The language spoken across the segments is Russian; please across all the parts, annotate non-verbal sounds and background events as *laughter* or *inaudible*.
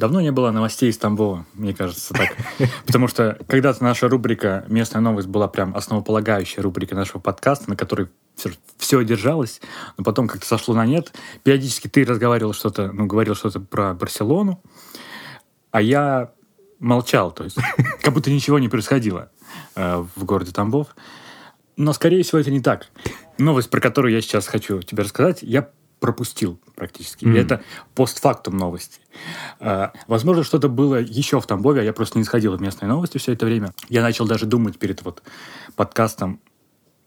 Давно не было новостей из Тамбова, мне кажется, так. *laughs* Потому что когда-то наша рубрика «Местная новость» была прям основополагающая рубрика нашего подкаста, на которой все, все держалось, но потом как-то сошло на нет. Периодически ты разговаривал что-то, ну, говорил что-то про Барселону, а я молчал, то есть *laughs* как будто ничего не происходило э, в городе Тамбов. Но, скорее всего, это не так. Новость, про которую я сейчас хочу тебе рассказать, я пропустил практически. Mm. И это постфактум новости. Э, возможно, что-то было еще в Тамбове, а я просто не сходил в местные новости все это время. Я начал даже думать перед вот подкастом,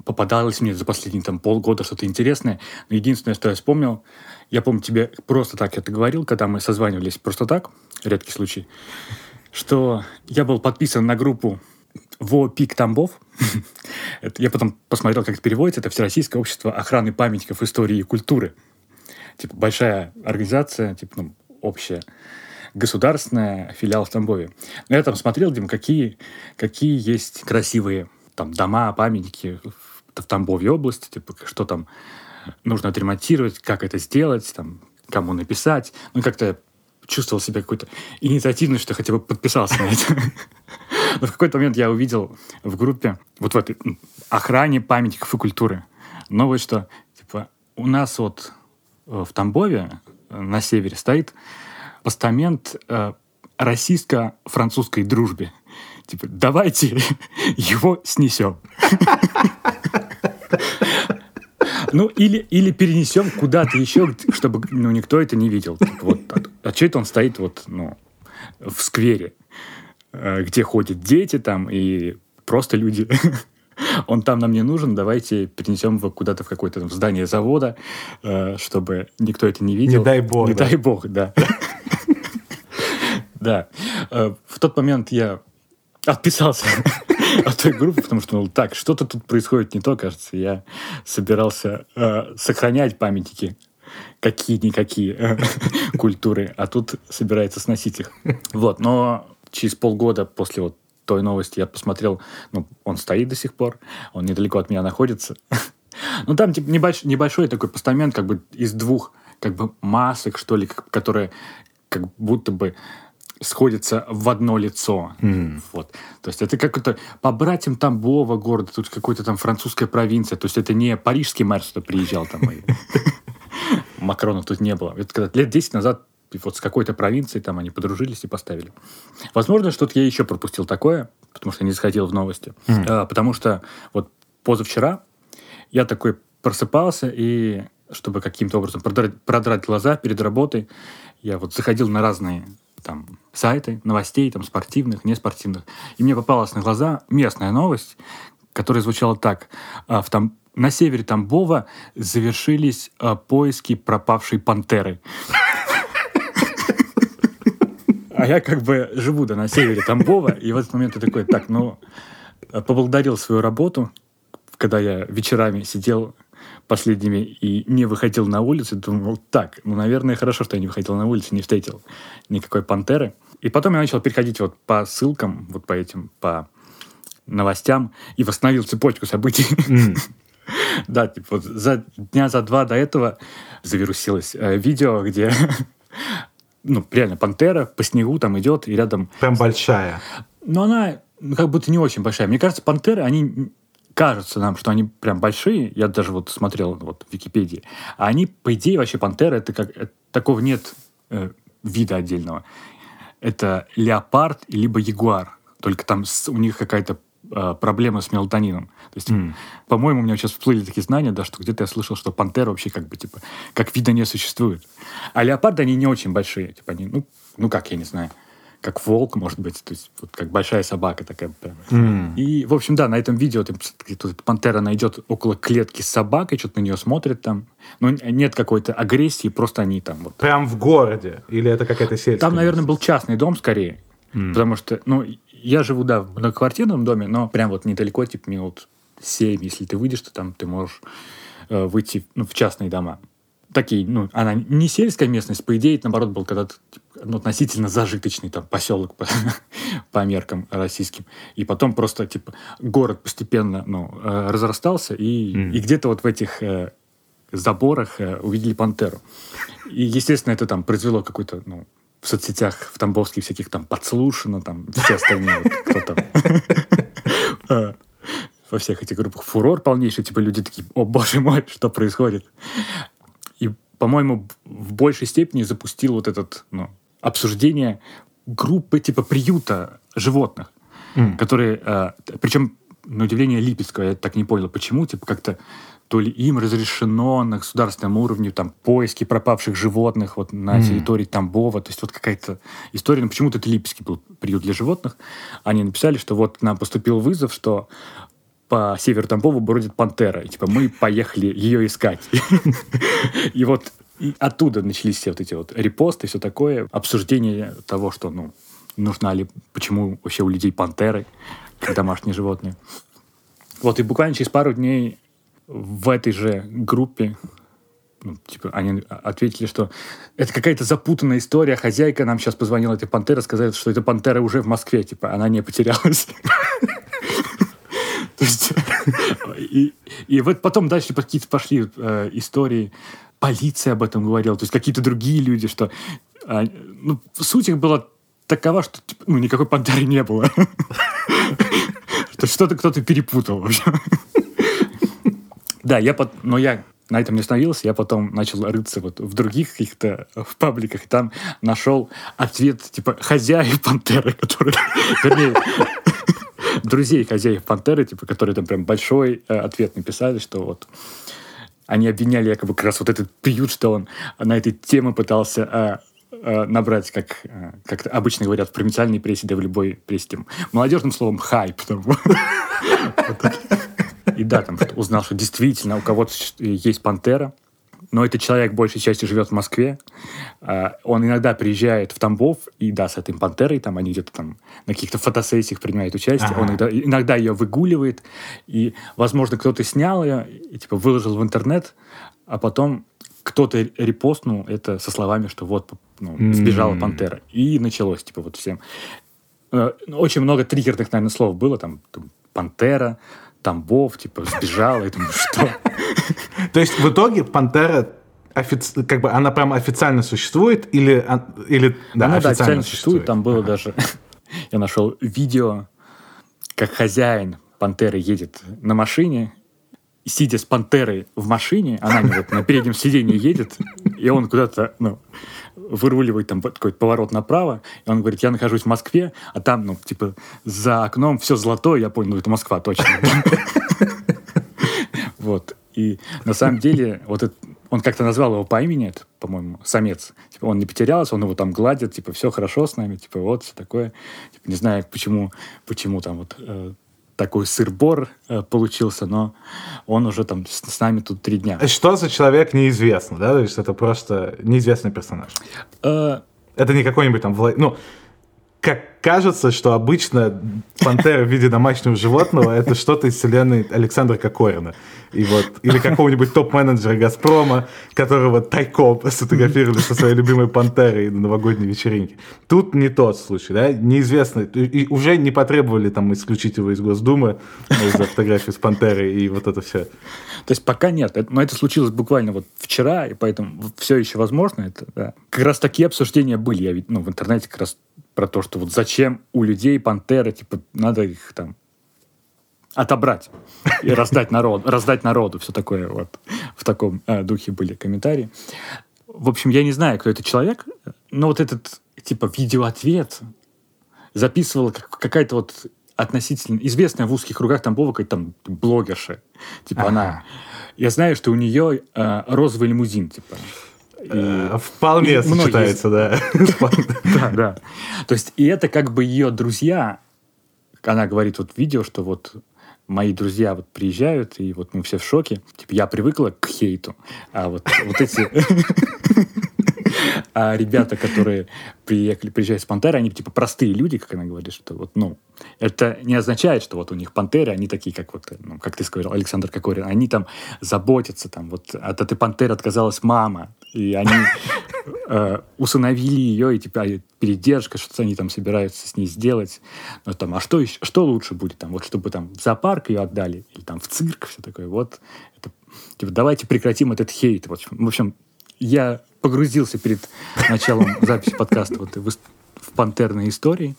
попадалось мне за последние там полгода что-то интересное. Но единственное, что я вспомнил, я помню, тебе просто так это говорил, когда мы созванивались просто так, редкий случай, что я был подписан на группу ВО «Пик Тамбов». *laughs* я потом посмотрел, как это переводится. Это Всероссийское общество охраны памятников истории и культуры. Типа большая организация, типа ну, общая государственная филиал в Тамбове. Но я там смотрел, Дим, какие, какие есть красивые там дома, памятники в, в Тамбове области, типа, что там нужно отремонтировать, как это сделать, там, кому написать. Ну, как-то чувствовал себя какой-то инициативный, что хотя бы подписался на это. *laughs* Но в какой-то момент я увидел в группе, вот в этой охране памятников и культуры, новость, что типа у нас вот в Тамбове э, на севере стоит постамент э, российско-французской дружбе. Типа, давайте *laughs* его снесем. *laughs* Ну, или, или перенесем куда-то еще, чтобы ну, никто это не видел. Типа, вот, а, а что это он стоит вот, ну, в сквере, э, где ходят дети там и просто люди. *laughs* Он там нам не нужен, давайте перенесем его куда-то в какое-то здание завода, э, чтобы никто это не видел. Не дай бог. Не да. дай бог, да. *laughs* Да. Э, в тот момент я отписался *laughs* от той группы, потому что, ну, так, что-то тут происходит не то, кажется. Я собирался э, сохранять памятники какие-никакие э, *laughs* культуры, а тут собирается сносить их. Вот, но через полгода после вот той новости я посмотрел, ну, он стоит до сих пор, он недалеко от меня находится. *laughs* Ну, там типа небольшой, небольшой такой постамент, как бы из двух как бы масок, что ли, которые как будто бы сходятся в одно лицо. Mm. Вот. То есть это как-то по братьям Тамбова города, тут какой-то там французская провинция. То есть это не парижский мэр сюда приезжал там. *laughs* Макрона тут не было. Это когда лет 10 назад вот с какой-то провинцией там они подружились и поставили. Возможно, что-то я еще пропустил такое, потому что не сходил в новости. Mm. А, потому что вот позавчера я такой просыпался и чтобы каким-то образом продрать, продрать глаза перед работой, я вот заходил на разные там сайты новостей, там спортивных, неспортивных. И мне попалась на глаза местная новость, которая звучала так. А, в там, на севере Тамбова завершились а, поиски пропавшей пантеры. А я как бы живу да, на севере Тамбова, и в этот момент я такой, так, ну, поблагодарил свою работу, когда я вечерами сидел последними и не выходил на улицу, думал, так, ну, наверное, хорошо, что я не выходил на улицу, не встретил никакой пантеры. И потом я начал переходить вот по ссылкам, вот по этим, по новостям, и восстановил цепочку событий. Mm. Да, типа за дня за два до этого завирусилось э, видео, где ну, реально пантера по снегу там идет, и рядом... Прям большая. Но она как будто не очень большая. Мне кажется, пантеры, они кажется нам, что они прям большие, я даже вот смотрел вот в Википедии, а они, по идее, вообще пантеры, это как, это, такого нет э, вида отдельного. Это леопард либо ягуар, только там с, у них какая-то э, проблема с мелатонином. То есть, mm. по-моему, у меня сейчас всплыли такие знания, да, что где-то я слышал, что пантера вообще как бы, типа, как вида не существует. А леопарды, они не очень большие, типа, они, ну, ну как, я не знаю как волк, может быть, то есть вот как большая собака такая. Прям. Mm. И, в общем, да, на этом видео там, тут пантера найдет около клетки с собакой, что-то на нее смотрит там. Но нет какой-то агрессии, просто они там вот. Прям в городе? Или это какая-то сельская? Там, наверное, был частный дом скорее. Mm. Потому что, ну, я живу, да, в многоквартирном доме, но прям вот недалеко, типа минут 7, если ты выйдешь, то там ты можешь э, выйти ну, в частные дома такие, ну, она не сельская местность, по идее, это, наоборот, был когда-то ну, относительно зажиточный там поселок по, *laughs* по меркам российским. И потом просто, типа, город постепенно, ну, э, разрастался, и, mm. и где-то вот в этих э, заборах э, увидели пантеру. И, естественно, это там произвело какой-то, ну, в соцсетях, в тамбовских всяких там подслушано, там все остальные, вот, кто там. А, Во всех этих группах фурор полнейший, типа люди такие, о боже мой, что происходит? И, по-моему, в большей степени запустил вот этот, ну, обсуждение группы типа приюта животных, М. которые, э, причем, на удивление Липецкого, я так не понял, почему, типа как-то то ли им разрешено на государственном уровне там поиски пропавших животных вот на М. территории Тамбова, то есть вот какая-то история, ну почему-то это Липецкий был приют для животных, они написали, что вот нам поступил вызов, что по северу Тамбова бродит пантера, и типа мы поехали ее искать. *laughs* И вот оттуда начались все вот эти вот репосты, все такое, обсуждение того, что, ну, нужна ли, почему вообще у людей пантеры, домашние животные. Вот, и буквально через пару дней в этой же группе ну, типа, они ответили, что это какая-то запутанная история. Хозяйка нам сейчас позвонила, этой пантера, сказали, что эта пантера уже в Москве, типа, она не потерялась. *laughs* То есть, и, и вот потом дальше какие-то пошли э, истории, полиция об этом говорила, то есть какие-то другие люди, что а, ну, суть их была такова, что типа, ну, никакой пантеры не было. *laughs* Что что-то кто-то перепутал, в общем. Да, я под... но я на этом не остановился, я потом начал рыться вот в других каких-то в пабликах, и там нашел ответ, типа, хозяев пантеры, *laughs* которые, вернее, *laughs* друзей хозяев пантеры, типа, которые там прям большой э, ответ написали, что вот они обвиняли якобы как раз вот этот приют, что он на этой теме пытался э, э, набрать, как, э, как обычно говорят в провинциальной прессе, да в любой прессе, тем, молодежным словом хайп. *laughs* И да, там узнал, что действительно у кого-то есть пантера, но этот человек большей частью живет в Москве. А, Он иногда приезжает в Тамбов, и да, с этой пантерой, там они где-то там на каких-то фотосессиях принимают участие. Ага. Он иногда, иногда ее выгуливает, и, возможно, кто-то снял ее и типа выложил в интернет, а потом кто-то репостнул это со словами, что вот ну, сбежала пантера. И началось, типа, вот всем. Э, Очень много триггерных, наверное, слов было. Там, там пантера, Тамбов, типа, сбежала. Я думаю, что? То есть в итоге пантера офици- как бы она прям официально существует или или да, Она, да, официально официально существует. Там было Ага. даже... *laughs* Я нашел видео, как хозяин пантеры едет на машине, и сидя с пантерой в машине, она вот на переднем сиденье едет, и он куда-то, ну, выруливает там какой-то поворот направо, и он говорит, я нахожусь в Москве, а там, ну, типа, за окном все золотое, я понял, ну, это Москва, точно. *laughs* Вот. И на самом деле, вот это, он как-то назвал его по имени, это, по-моему, самец. Типа, он не потерялся, он его там гладит, типа, все хорошо с нами, типа, вот, все такое. Типа, не знаю, почему, почему там вот э, такой сыр-бор э, получился, но он уже там с, с нами тут три дня. Что за человек неизвестно, да? То есть это просто неизвестный персонаж. Э, Это не какой-нибудь там... Вла... Ну, как кажется, что обычно пантера в виде домашнего животного это что-то из вселенной Александра Кокорина. И вот, или какого-нибудь топ-менеджера Газпрома, которого тайком сфотографировали со своей любимой пантерой на новогодней вечеринке. Тут не тот случай, да? Неизвестно. И уже не потребовали там исключить его из Госдумы из-за фотографии с пантерой и вот это все. То есть пока нет. Но это случилось буквально вот вчера, и поэтому все еще возможно. Это, да. Как раз такие обсуждения были. Я вид- ну, в интернете как раз про то, что вот зачем у людей пантеры, типа, надо их там отобрать и *laughs* раздать народу, раздать народу, все такое вот. В таком э, духе были комментарии. В общем, я не знаю, кто этот человек, но вот этот, типа, видеоответ записывала как- какая-то вот относительно известная в узких кругах Тамбова какая-то там блогерша. Типа Ага. она... Я знаю, что у нее э, розовый лимузин, типа. И- Э, Вполне и сочетается, да. *laughs* *laughs* да, да. То есть, и это как бы ее друзья. Она говорит вот в видео, что вот мои друзья вот приезжают, и вот мы все в шоке. Типа, я привыкла к хейту, а вот, вот эти... *laughs* А ребята, которые приехали, приезжают с Пантеры, они типа простые люди, как она говорит, что вот, ну, это не означает, что вот у них Пантеры, они такие, как вот, ну, как ты сказал, Александр Кокорин, они там заботятся, там, вот от этой Пантеры отказалась мама, и они э, усыновили ее, и типа передержка, что они там собираются с ней сделать. Ну, там, а что, еще, что лучше будет? Там, вот чтобы там в зоопарк ее отдали, или там в цирк, все такое. Вот, это, типа, давайте прекратим этот хейт. Вот, в общем, я погрузился перед началом *laughs* записи подкаста вот, в, в пантерные истории.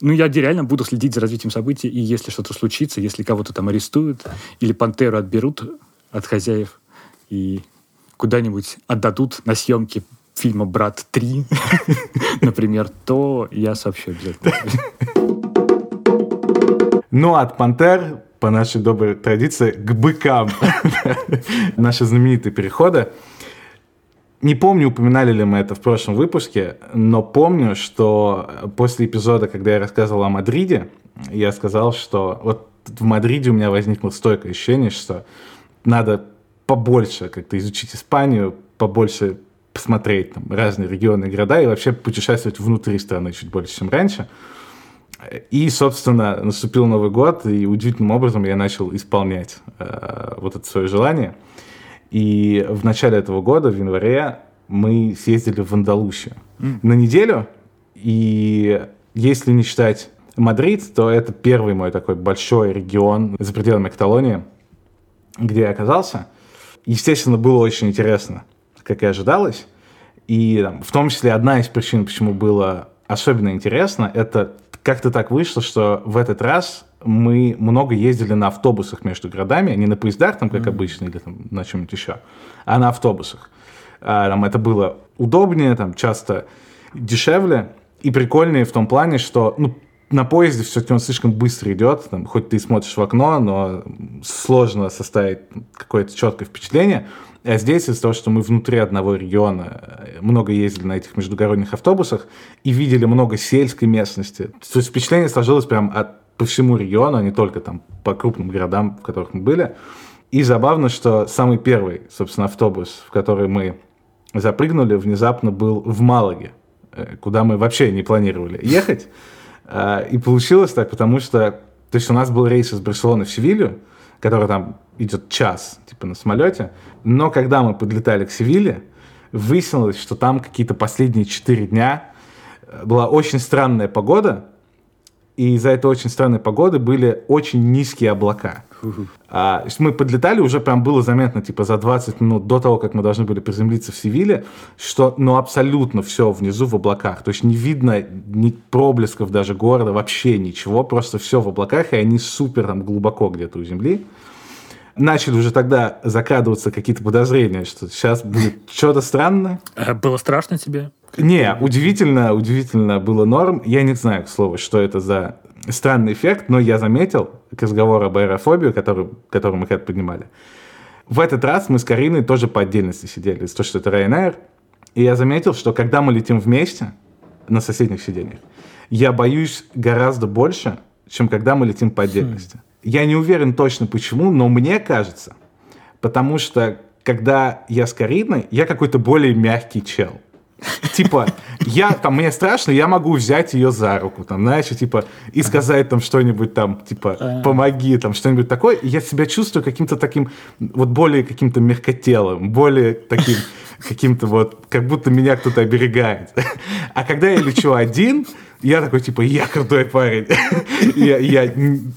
Ну, я реально буду следить за развитием событий, и если что-то случится, если кого-то там арестуют, или пантеру отберут от хозяев и куда-нибудь отдадут на съемки фильма «Брат 3», *laughs* например, то я сообщу обязательно. Ну, от «Пантер» по нашей доброй традиции к быкам. *laughs* Наши знаменитые переходы. Не помню, упоминали ли мы это в прошлом выпуске, но помню, что после эпизода, когда я рассказывал о Мадриде, я сказал, что вот в Мадриде у меня возникло стойкое ощущение, что надо побольше как-то изучить Испанию, побольше посмотреть там, разные регионы и города и вообще путешествовать внутри страны чуть больше, чем раньше. И, собственно, наступил Новый год, и удивительным образом я начал исполнять э, вот это свое желание. И в начале этого года, в январе, мы съездили в Андалусию mm. на неделю. И если не считать Мадрид, то это первый мой такой большой регион за пределами Каталонии, где я оказался. Естественно, было очень интересно как и ожидалось. И там, в том числе одна из причин, почему было особенно интересно, это как-то так вышло, что в этот раз мы много ездили на автобусах между городами, не на поездах, там, как mm-hmm. обычно, или там, на чем-нибудь еще, а на автобусах. А, там, это было удобнее, там, часто дешевле и прикольнее в том плане, что ну, на поезде все-таки он слишком быстро идет, там, хоть ты смотришь в окно, но сложно составить какое-то четкое впечатление. А здесь из-за того, что мы внутри одного региона много ездили на этих междугородных автобусах и видели много сельской местности, то есть впечатление сложилось прям от, по всему региону, а не только там по крупным городам, в которых мы были. И забавно, что самый первый, собственно, автобус, в который мы запрыгнули, внезапно был в Малаге, э, куда мы вообще не планировали ехать. А, и получилось так, потому что то есть у нас был рейс из Барселоны в Севилью, который там идет час, типа на самолете. Но когда мы подлетали к Севиле, выяснилось, что там какие-то последние четыре дня э, была очень странная погода, и из-за этой очень странной погоды были очень низкие облака. А, мы подлетали, уже прям было заметно, типа, за 20 минут до того, как мы должны были приземлиться в Севиле, что, ну, абсолютно все внизу в облаках. То есть не видно ни проблесков даже города, вообще ничего, просто все в облаках, и они супер там глубоко где-то у земли. Начали уже тогда закрадываться какие-то подозрения, что сейчас будет что-то странное. А было страшно тебе? Не, удивительно, удивительно было норм. Я не знаю, к слову, что это за странный эффект, но я заметил, к разговору об аэрофобии, который, который мы когда поднимали, в этот раз мы с Кариной тоже по отдельности сидели, из-за того, что это Ryanair, и я заметил, что когда мы летим вместе на соседних сиденьях, я боюсь гораздо больше, чем когда мы летим по отдельности. Хм. Я не уверен точно почему, но мне кажется, потому что когда я с Кариной, я какой-то более мягкий чел. Типа, я, там, мне страшно, я могу взять ее за руку, там, знаешь, типа, и сказать там что-нибудь там, типа, а. помоги, там, что-нибудь такое. И я себя чувствую каким-то таким, вот более каким-то мягкотелым, более таким, каким-то вот, как будто меня кто-то оберегает. *laughs* А когда я лечу один, я такой, типа, я крутой парень. *laughs* я, я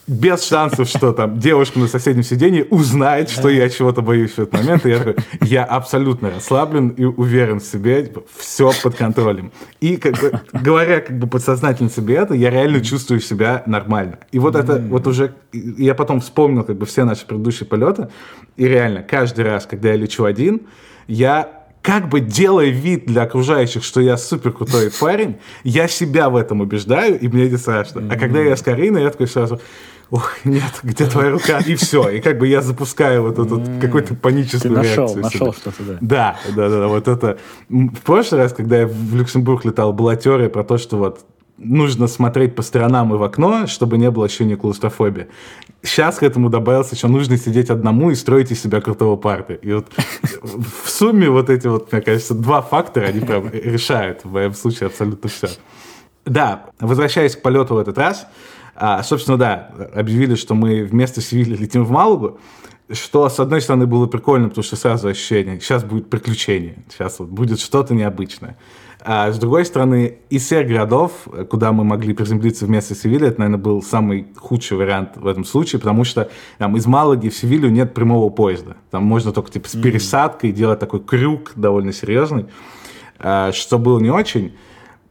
без шансов, что там девушка на соседнем сиденье узнает, что я чего-то боюсь в этот момент. И я такой, я абсолютно расслаблен и уверен в себе, типа, все под контролем. И как бы, говоря как бы подсознательно себе это, я реально чувствую себя нормально. И вот это вот уже, я потом вспомнил как бы все наши предыдущие полеты, и реально каждый раз, когда я лечу один, я как бы делая вид для окружающих, что я супер крутой парень, я себя в этом убеждаю, и мне не страшно. А когда я с Кариной, я такой сразу, ох, нет, где твоя рука? И все. И как бы я запускаю вот эту какую-то паническую Ты нашел, реакцию. Нашел что-то, да. Да, да, да, вот это. В прошлый раз, когда я в Люксембург летал, была теория про то, что вот нужно смотреть по сторонам и в окно, чтобы не было ощущения клаустрофобии. Сейчас к этому добавился еще нужно сидеть одному и строить из себя крутого парня. И вот в сумме вот эти вот, мне кажется, два фактора, они прям решают в моем случае абсолютно все. Да, возвращаясь к полету в этот раз, а, собственно, да, объявили, что мы вместо Севильи летим в Малугу, что, с одной стороны, было прикольно, потому что сразу ощущение, сейчас будет приключение, сейчас вот будет что-то необычное. А с другой стороны, из всех городов, куда мы могли приземлиться вместо Севильи, это, наверное, был самый худший вариант в этом случае, потому что там, из Малаги в Севилью нет прямого поезда. Там можно только типа с пересадкой делать такой крюк довольно серьезный. э, что было не очень.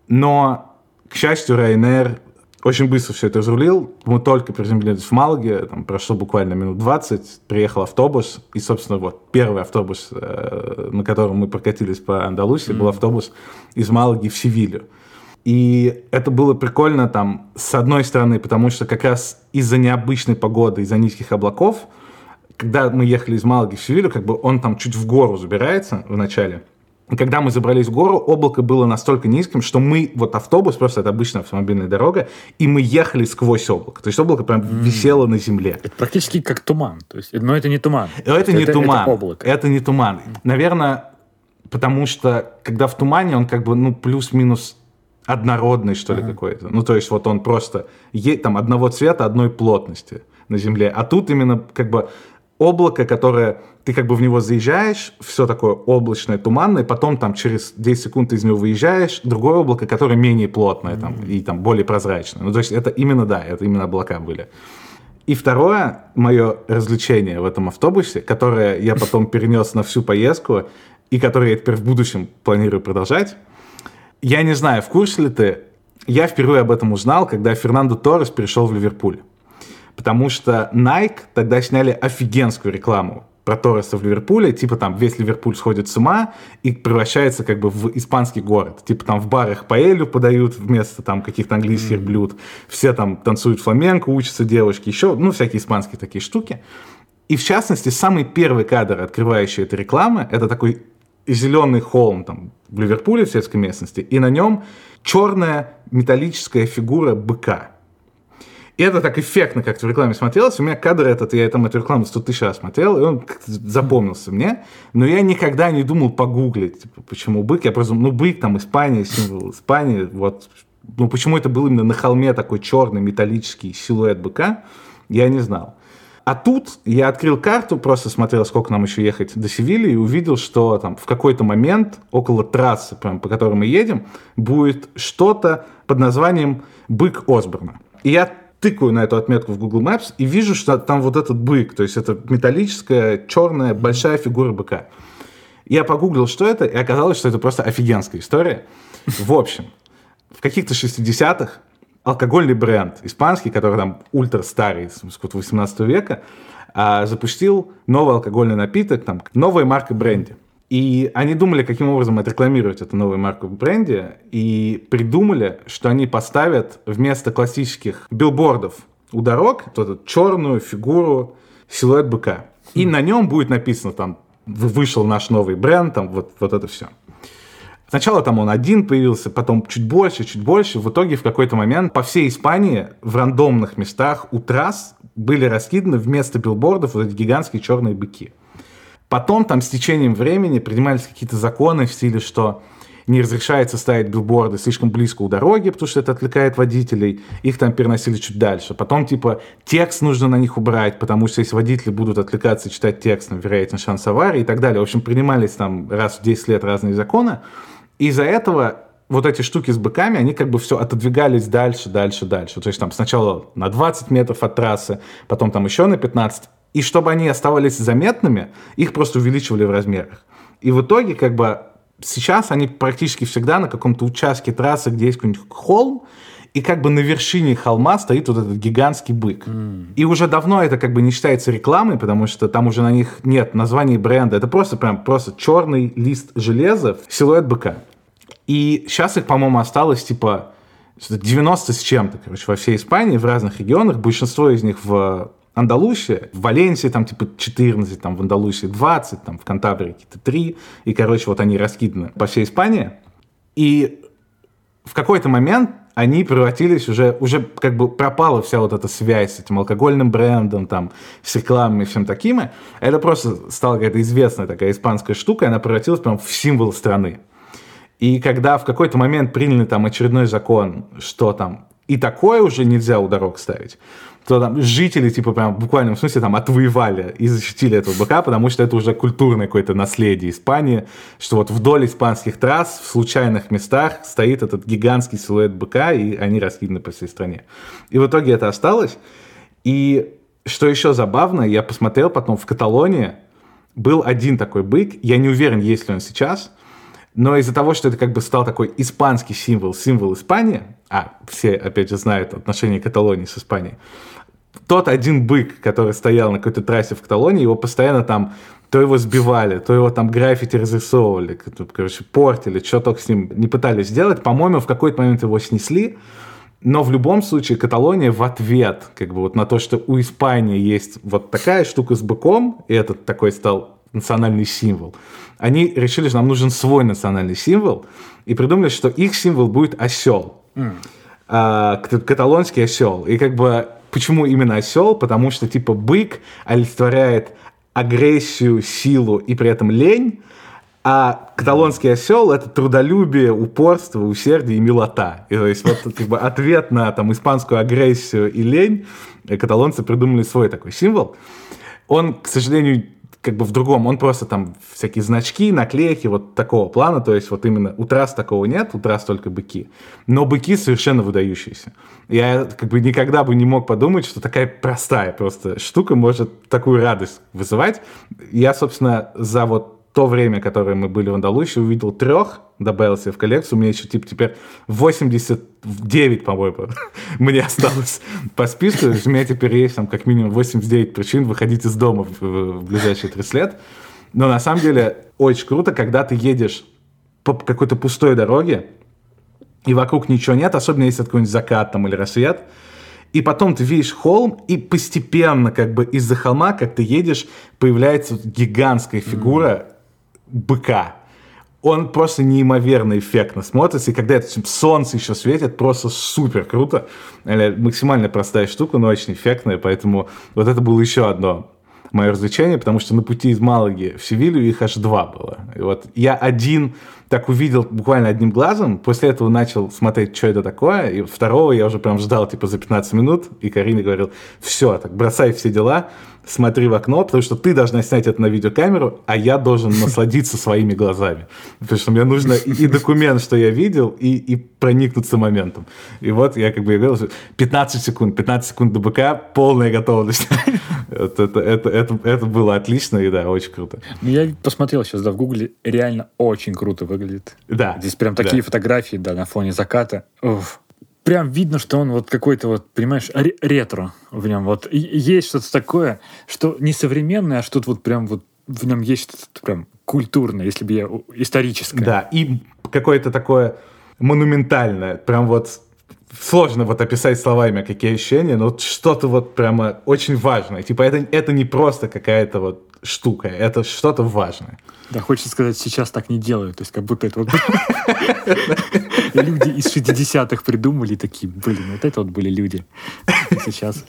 Но, к счастью, Ryanair очень быстро все это разрулил. Мы только приземлились в Малаге, там прошло буквально минут 20, приехал автобус, и, собственно, вот первый автобус, э, на котором мы прокатились по Андалусии, mm-hmm. был автобус из Малаги в Севилью. И это было прикольно там, с одной стороны, потому что как раз из-за необычной погоды, из-за низких облаков, когда мы ехали из Малаги в Севилью, как бы он там чуть в гору забирается в начале, когда мы забрались в гору, облако было настолько низким, что мы, вот автобус, просто это обычная автомобильная дорога, и мы ехали сквозь облако. То есть облако прям mm. висело на земле. Это практически как туман. То есть, но это не туман. Это, это не туман. Это, облако. это не туман. Наверное, потому что когда в тумане, он как бы, ну, плюс-минус однородный, что ли, uh-huh. какой-то. Ну, то есть вот он просто там одного цвета, одной плотности на Земле. А тут именно как бы облако, которое ты как бы в него заезжаешь, все такое облачное, туманное, потом там через 10 секунд ты из него выезжаешь, другое облако, которое менее плотное там, mm-hmm. и там более прозрачное. Ну, то есть это именно, да, это именно облака были. И второе мое развлечение в этом автобусе, которое я потом *laughs* перенес на всю поездку, и которое я теперь в будущем планирую продолжать, я не знаю, в курсе ли ты, я впервые об этом узнал, когда Фернандо Торрес перешел в Ливерпуль потому что Nike тогда сняли офигенскую рекламу про Торреса в Ливерпуле, типа там весь Ливерпуль сходит с ума и превращается как бы в испанский город. Типа там в барах паэлью подают вместо там каких-то английских mm-hmm. блюд. Все там танцуют фламенко, учатся девушки, еще, ну, всякие испанские такие штуки. И в частности, самый первый кадр, открывающий эту рекламу, это такой зеленый холм там в Ливерпуле, в сельской местности, и на нем черная металлическая фигура быка. И это так эффектно как-то в рекламе смотрелось. У меня кадр этот, я там эту рекламу 100 тысяч раз смотрел, и он запомнился мне. Но я никогда не думал погуглить, типа, почему бык. Я просто, ну, бык, там, Испания, символ Испании, вот. Ну, почему это был именно на холме такой черный металлический силуэт быка, я не знал. А тут я открыл карту, просто смотрел, сколько нам еще ехать до Севильи, и увидел, что там в какой-то момент около трассы, прям, по которой мы едем, будет что-то под названием «Бык Осборна». И я тыкаю на эту отметку в Google Maps и вижу, что там вот этот бык, то есть это металлическая, черная, большая фигура быка. Я погуглил, что это, и оказалось, что это просто офигенская история. В общем, в каких-то 60-х алкогольный бренд испанский, который там ультра старый, с 18 века, а, запустил новый алкогольный напиток, там, новая марка бренди. И они думали, каким образом отрекламировать эту новую марку в бренде, и придумали, что они поставят вместо классических билбордов у дорог вот эту черную фигуру силуэт быка. И на нем будет написано там, вышел наш новый бренд, там вот, вот это все. Сначала там он один появился, потом чуть больше, чуть больше. В итоге в какой-то момент по всей Испании в рандомных местах у трасс были раскиданы вместо билбордов вот эти гигантские черные быки. Потом там с течением времени принимались какие-то законы в стиле, что не разрешается ставить билборды слишком близко у дороги, потому что это отвлекает водителей. Их там переносили чуть дальше. Потом, типа, текст нужно на них убрать, потому что если водители будут отвлекаться и читать текст, вероятен шанс аварии и так далее. В общем, принимались там раз в 10 лет разные законы. Из-за этого вот эти штуки с быками, они как бы все отодвигались дальше, дальше, дальше. То есть там сначала на 20 метров от трассы, потом там еще на 15, и чтобы они оставались заметными, их просто увеличивали в размерах. И в итоге, как бы, сейчас они практически всегда на каком-то участке трассы, где есть какой-нибудь холм, и как бы на вершине холма стоит вот этот гигантский бык. Mm. И уже давно это как бы не считается рекламой, потому что там уже на них нет названий бренда. Это просто прям просто черный лист железа, силуэт быка. И сейчас их, по-моему, осталось типа 90 с чем-то, короче, во всей Испании, в разных регионах. Большинство из них в Андалусия, в Валенсии там типа 14, там в Андалусии 20, там в Кантабрии какие-то 3, и, короче, вот они раскиданы по всей Испании. И в какой-то момент они превратились уже, уже как бы пропала вся вот эта связь с этим алкогольным брендом, там, с рекламой и всем таким. Это просто стала какая-то известная такая испанская штука, и она превратилась прям в символ страны. И когда в какой-то момент приняли там очередной закон, что там и такое уже нельзя у дорог ставить, то там жители, типа, прям в буквальном смысле там отвоевали и защитили этого быка, потому что это уже культурное какое-то наследие Испании, что вот вдоль испанских трасс в случайных местах стоит этот гигантский силуэт быка, и они раскиданы по всей стране. И в итоге это осталось. И что еще забавно, я посмотрел потом в Каталонии, был один такой бык, я не уверен, есть ли он сейчас, Но из-за того, что это как бы стал такой испанский символ, символ Испании, а все, опять же, знают отношение Каталонии с Испанией, тот один бык, который стоял на какой-то трассе в Каталонии, его постоянно там то его сбивали, то его там граффити разрисовывали, короче, портили, что только с ним не пытались сделать. По-моему, в какой-то момент его снесли, но в любом случае Каталония в ответ как бы вот на то, что у Испании есть вот такая штука с быком, и этот такой стал национальный символ, они решили, что нам нужен свой национальный символ, и придумали, что их символ будет осел. Mm. А, каталонский осел. И как бы почему именно осел? Потому что типа бык олицетворяет агрессию, силу и при этом лень, а каталонский осел — это трудолюбие, упорство, усердие и милота. И, то есть вот как бы ответ на там, испанскую агрессию и лень каталонцы придумали свой такой символ. Он, к сожалению, как бы в другом, он просто там всякие значки, наклейки вот такого плана, то есть вот именно у трасс такого нет, у трасс только быки, но быки совершенно выдающиеся. Я как бы никогда бы не мог подумать, что такая простая просто штука может такую радость вызывать. Я, собственно, за вот то время, которое мы были в Андалусии, увидел трех, добавил в коллекцию. У меня еще типа теперь 89, по-моему, *laughs* мне осталось по списку. У меня теперь есть там как минимум 89 причин выходить из дома в, в ближайшие 30 лет. Но на самом деле очень круто, когда ты едешь по какой-то пустой дороге, и вокруг ничего нет, особенно если это какой-нибудь закат там или рассвет, и потом ты видишь холм, и постепенно как бы из-за холма, как ты едешь, появляется гигантская фигура быка. Он просто неимоверно эффектно смотрится, и когда это солнце еще светит, просто супер круто. Максимально простая штука, но очень эффектная, поэтому вот это было еще одно мое развлечение, потому что на пути из Малаги в Севилью их аж два было. И вот я один так увидел буквально одним глазом, после этого начал смотреть, что это такое, и второго я уже прям ждал типа за 15 минут, и Карине говорил, все, так бросай все дела, смотри в окно, потому что ты должна снять это на видеокамеру, а я должен насладиться своими глазами. Потому что мне нужно и документ, что я видел, и, и проникнуться моментом. И вот я как бы говорил, 15 секунд, 15 секунд до БК, полная готовность. *laughs* это, это, это, это, это было отлично, и да, очень круто. Ну, я посмотрел сейчас, да, в Гугле, реально очень круто выглядит. Да. Здесь прям такие да. фотографии, да, на фоне заката. Уф прям видно, что он вот какой-то вот, понимаешь, ретро в нем. Вот есть что-то такое, что не современное, а что-то вот прям вот в нем есть что-то прям культурное, если бы я историческое. Да, и какое-то такое монументальное, прям вот сложно вот описать словами, какие ощущения, но вот что-то вот прямо очень важное. Типа это, это не просто какая-то вот штука, это что-то важное. Да, хочется сказать, сейчас так не делают. То есть как будто это вот *laughs* люди из 60-х придумали такие, блин, вот это вот были люди. Сейчас.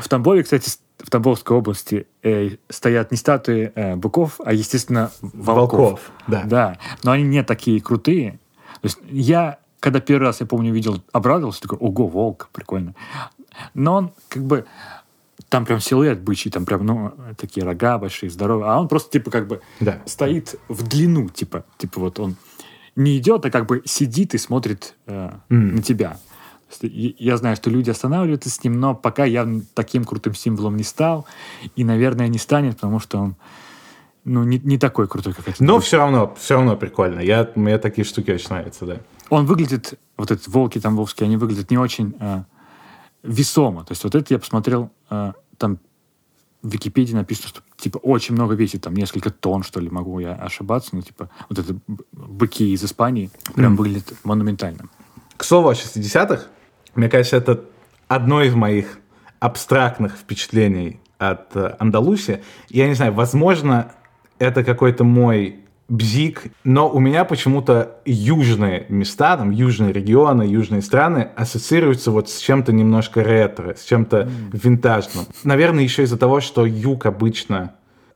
В Тамбове, кстати, в Тамбовской области э, стоят не статуи э, быков, а, естественно, волков. Волков, да. Да, но они не такие крутые. То есть я, когда первый раз, я помню, видел, обрадовался, такой, ого, волк, прикольно. Но он как бы там прям силуэт бычий, там прям, ну, такие рога большие, здоровые. А он просто, типа, как бы да. стоит в длину, типа, типа вот он не идет, а как бы сидит и смотрит э, mm. на тебя. Я знаю, что люди останавливаются с ним, но пока я таким крутым символом не стал. И, наверное, не станет, потому что он ну, не, не такой крутой, как это. Но все равно, все равно прикольно. Я, мне такие штуки очень нравятся, да. Он выглядит, вот эти волки тамбовские, они выглядят не очень э, весомо. То есть вот это я посмотрел, э, там в Википедии написано, что типа очень много весит, там несколько тонн, что ли, могу я ошибаться, но типа вот это быки из Испании прям mm. выглядит монументально. К слову о 60-х, мне кажется, это одно из моих абстрактных впечатлений от э, Андалусии. Я не знаю, возможно, это какой-то мой бзик, но у меня почему-то южные места, там южные регионы, южные страны ассоциируются вот с чем-то немножко ретро, с чем-то mm. винтажным. Наверное, еще из-за того, что юг обычно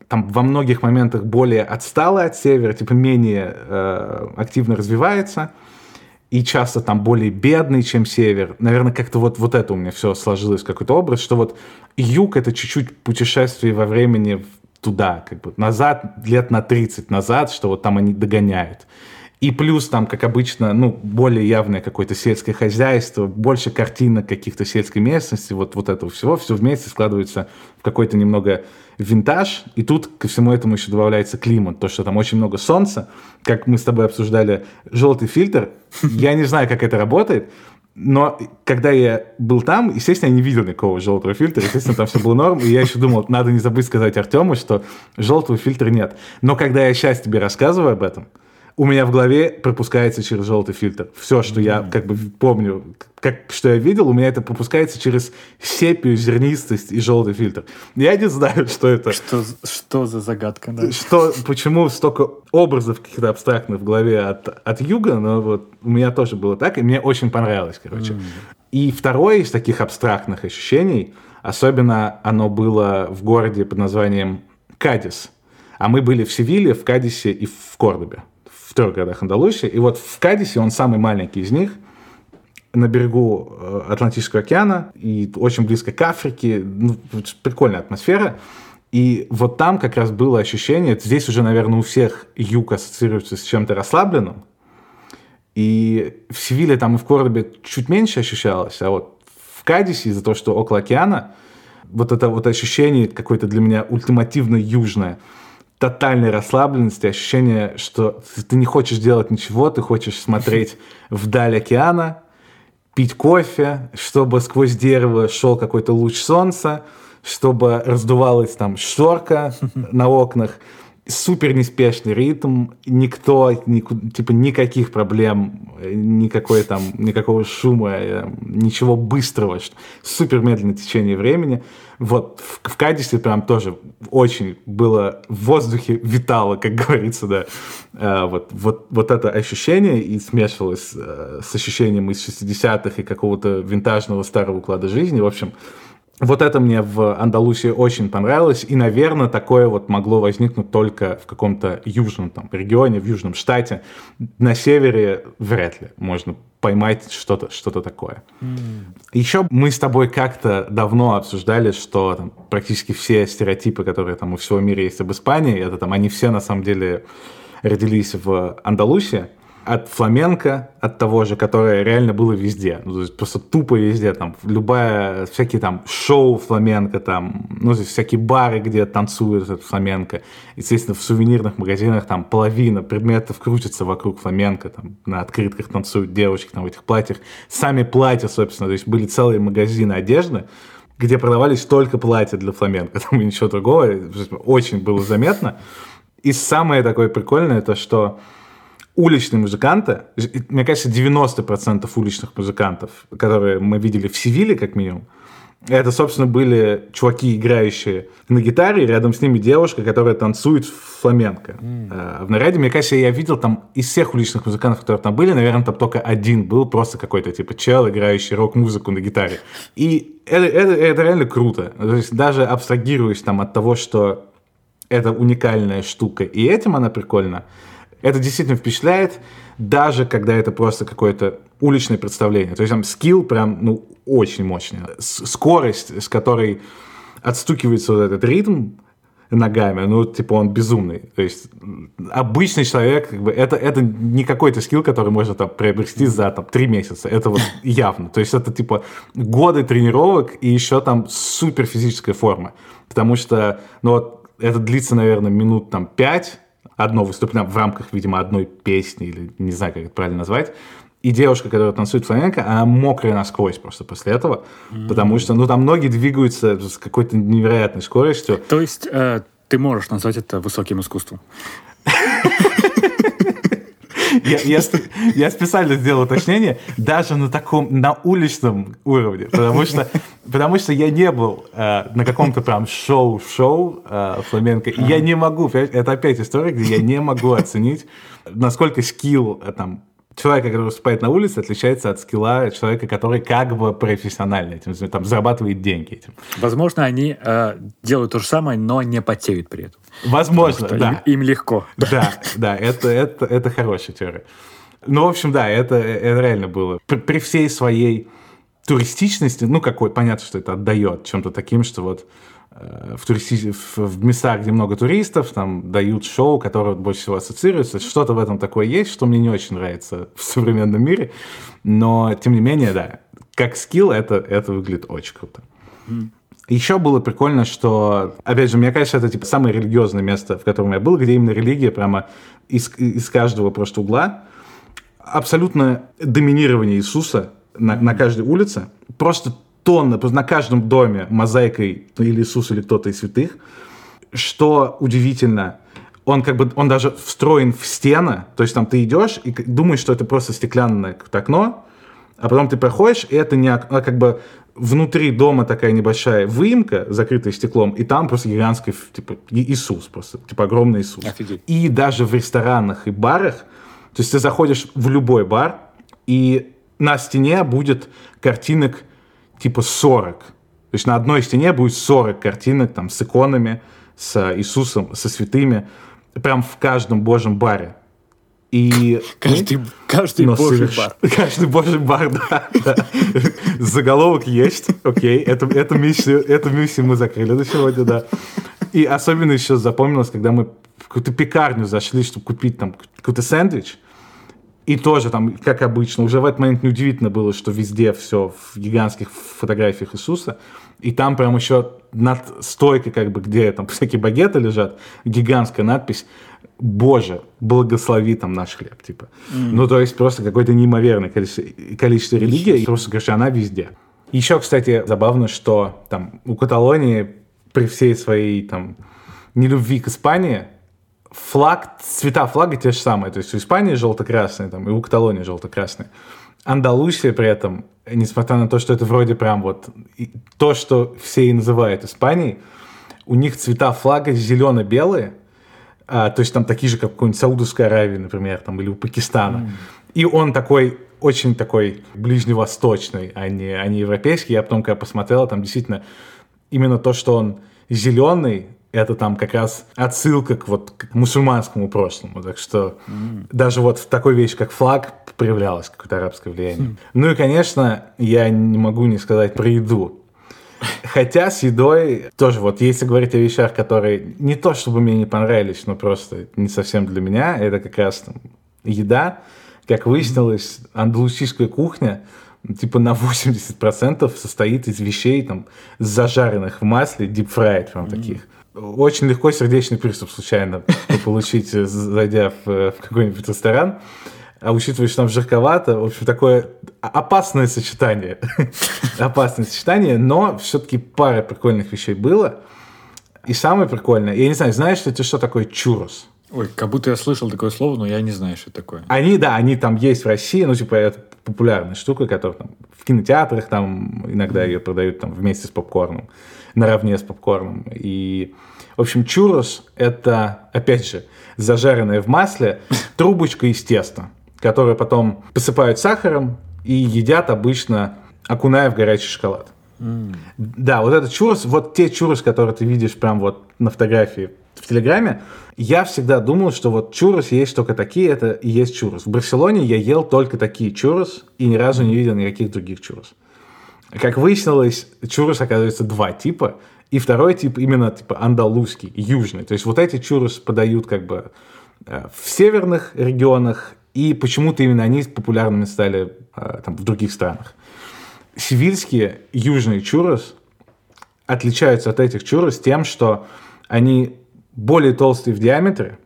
там во многих моментах более отсталый от севера, типа менее э, активно развивается, и часто там более бедный, чем север. Наверное, как-то вот, вот это у меня все сложилось, какой-то образ, что вот юг — это чуть-чуть путешествие во времени туда, как бы назад, лет на 30 назад, что вот там они догоняют. И плюс там, как обычно, ну, более явное какое-то сельское хозяйство, больше картинок каких-то сельской местности, вот, вот этого всего, все вместе складывается в какой-то немного винтаж. И тут ко всему этому еще добавляется климат, то, что там очень много солнца. Как мы с тобой обсуждали, желтый фильтр. Я не знаю, как это работает, но когда я был там, естественно, я не видел никакого желтого фильтра, естественно, там все было норм, и я еще думал, надо не забыть сказать Артему, что желтого фильтра нет. Но когда я сейчас тебе рассказываю об этом, у меня в голове пропускается через желтый фильтр. Все, что я как бы помню, как, что я видел, у меня это пропускается через сепию, зернистость и желтый фильтр. Я не знаю, *laughs* что это. Что, что за загадка, да? Что, почему столько образов каких-то абстрактных в голове от, от юга, но вот у меня тоже было так, и мне очень понравилось, короче. Mm. И второе из таких абстрактных ощущений, особенно оно было в городе под названием Кадис. А мы были в Севиле, в Кадисе и в Кордобе трех городах Андалусии. И вот в Кадисе он самый маленький из них, на берегу э, Атлантического океана и очень близко к Африке. Ну, прикольная атмосфера. И вот там как раз было ощущение, здесь уже, наверное, у всех юг ассоциируется с чем-то расслабленным. И в Севиле там и в Кордобе чуть меньше ощущалось, а вот в Кадисе из-за того, что около океана, вот это вот ощущение какое-то для меня ультимативно южное – тотальной расслабленности, ощущение, что ты не хочешь делать ничего, ты хочешь смотреть *laughs* вдаль океана, пить кофе, чтобы сквозь дерево шел какой-то луч солнца, чтобы раздувалась там шторка *laughs* на окнах, супер неспешный ритм, никто, ни, типа никаких проблем, никакой там, никакого шума, э, ничего быстрого, супер медленное течение времени. Вот в, в Кадисе прям тоже очень было в воздухе витало, как *laughs* говорится, да. А, вот, вот, вот это ощущение и смешивалось а, с ощущением из 60-х и какого-то винтажного старого уклада жизни. В общем, вот это мне в Андалусии очень понравилось, и, наверное, такое вот могло возникнуть только в каком-то южном там, регионе, в южном штате. На севере вряд ли можно поймать что-то что такое. Mm. Еще мы с тобой как-то давно обсуждали, что там, практически все стереотипы, которые там у всего мира есть об Испании, это там они все на самом деле родились в Андалусии от фламенко, от того же, которое реально было везде. Ну, то есть просто тупо везде. Там любая, всякие там шоу фламенко, там, ну, то есть всякие бары, где танцуют этот фламенко. Естественно, в сувенирных магазинах там половина предметов крутится вокруг фламенко, там на открытках танцуют девочки там в этих платьях. Сами платья, собственно, то есть были целые магазины одежды, где продавались только платья для фламенко, *laughs* там и ничего другого. Очень было заметно. И самое такое прикольное, то что уличные музыканты, мне кажется, 90% уличных музыкантов, которые мы видели в Севиле, как минимум, это, собственно, были чуваки, играющие на гитаре, и рядом с ними девушка, которая танцует фламенко. Mm. В наряде, мне кажется, я видел там из всех уличных музыкантов, которые там были, наверное, там только один был, просто какой-то типа чел, играющий рок-музыку на гитаре. И это, это, это реально круто. То есть даже абстрагируясь там от того, что это уникальная штука, и этим она прикольна, это действительно впечатляет, даже когда это просто какое-то уличное представление. То есть там скилл прям, ну, очень мощный. Скорость, с которой отстукивается вот этот ритм ногами, ну, типа, он безумный. То есть обычный человек, как бы, это, это не какой-то скилл, который можно там приобрести за там три месяца. Это вот *laughs* явно. То есть это, типа, годы тренировок и еще там супер физическая форма. Потому что, ну, вот это длится, наверное, минут там пять, одно выступление в рамках, видимо, одной песни, или не знаю, как это правильно назвать. И девушка, которая танцует фламенко, она мокрая насквозь просто после этого, mm-hmm. потому что, ну, там ноги двигаются с какой-то невероятной скоростью. То есть э, ты можешь назвать это высоким искусством? *laughs* Я, я, специально сделал уточнение, даже на таком, на уличном уровне, потому что, потому что я не был э, на каком-то прям шоу-шоу э, фламенко, и я не могу, это опять история, где я не могу оценить, насколько скилл э, там человека, который выступает на улице, отличается от скилла человека, который как бы профессионально этим, там, зарабатывает деньги этим. Возможно, они э, делают то же самое, но не потеют при этом. Возможно, да. Им, им легко. Да, да, это, это, это хорошая теория. Ну, в общем, да, это, это реально было. При, при всей своей туристичности, ну, какой, понятно, что это отдает чем-то таким, что вот в, туристи... в местах, где много туристов, там дают шоу, которое больше всего ассоциируется. Что-то в этом такое есть, что мне не очень нравится в современном мире. Но, тем не менее, да, как скилл это, это выглядит очень круто. Mm. Еще было прикольно, что, опять же, мне кажется, это типа самое религиозное место, в котором я был, где именно религия прямо из, из каждого просто угла. Абсолютное доминирование Иисуса на, на каждой улице. Просто тонна, просто на каждом доме мозаикой или Иисус, или кто-то из святых. Что удивительно, он как бы, он даже встроен в стены, то есть там ты идешь и думаешь, что это просто стеклянное окно, а потом ты проходишь, и это не окно, а как бы внутри дома такая небольшая выемка, закрытая стеклом, и там просто гигантский, типа, Иисус просто, типа, огромный Иисус. Офигеть. И даже в ресторанах и барах, то есть ты заходишь в любой бар, и на стене будет картинок типа 40. То есть на одной стене будет 40 картинок там с иконами, с Иисусом, со святыми, прям в каждом божьем баре. И... Каждый, каждый Но божий соверш... бар. *laughs* Каждый божий бар, да. да. Заголовок есть, окей. Эту, эту, миссию, эту миссию мы закрыли на сегодня, да. И особенно еще запомнилось, когда мы в какую-то пекарню зашли, чтобы купить там какой-то сэндвич. И тоже там, как обычно, уже в этот момент неудивительно было, что везде все в гигантских фотографиях Иисуса. И там прям еще над стойкой, как бы, где там всякие багеты лежат, гигантская надпись Боже, благослови там наш хлеб, типа. Mm. Ну, то есть просто какое-то неимоверное количество, количество религий, и просто, короче, она везде. Еще, кстати, забавно, что там у Каталонии при всей своей там нелюбви к Испании флаг, цвета флага те же самые. То есть у Испании желто-красный, там, и у Каталонии желто-красный. Андалусия при этом, несмотря на то, что это вроде прям вот то, что все и называют Испанией, у них цвета флага зелено-белые, а, то есть там такие же, как в какой-нибудь Саудовской Аравии, например, там, или у Пакистана. Mm. И он такой, очень такой ближневосточный, а не, а не европейский. Я потом, когда посмотрел, там действительно именно то, что он зеленый, это там как раз отсылка к вот к мусульманскому прошлому. Так что mm. даже вот в такой вещи, как флаг, проявлялось какое-то арабское влияние. Mm. Ну и, конечно, я не могу не сказать про еду. Хотя с едой тоже вот, если говорить о вещах, которые не то, чтобы мне не понравились, но просто не совсем для меня, это как раз там еда. Как выяснилось, андалусийская кухня типа на 80% состоит из вещей там зажаренных в масле, fried, прям таких. Очень легко сердечный приступ случайно *laughs* получить, зайдя в, в какой-нибудь ресторан а учитывая, что там жарковато, в общем, такое опасное сочетание. *laughs* опасное сочетание, но все-таки пара прикольных вещей было. И самое прикольное, я не знаю, знаешь ли ты, что такое чурос? Ой, как будто я слышал такое слово, но я не знаю, что это такое. Они, да, они там есть в России, ну, типа, это популярная штука, которая там в кинотеатрах там иногда ее продают там вместе с попкорном, наравне с попкорном. И, в общем, чурос – это, опять же, зажаренное в масле *laughs* трубочка из теста которые потом посыпают сахаром и едят обычно, окуная в горячий шоколад. Mm. Да, вот этот чурос, вот те чурос, которые ты видишь прям вот на фотографии в Телеграме, я всегда думал, что вот чурос есть только такие, это и есть чурос. В Барселоне я ел только такие чурос и ни разу не видел никаких других чурос. Как выяснилось, чурос оказывается два типа, и второй тип именно типа андалузский, южный. То есть вот эти чурос подают как бы э, в северных регионах и почему-то именно они популярными стали а, там, в других странах. Сивильские южные чурос отличаются от этих чурос тем, что они более толстые в диаметре,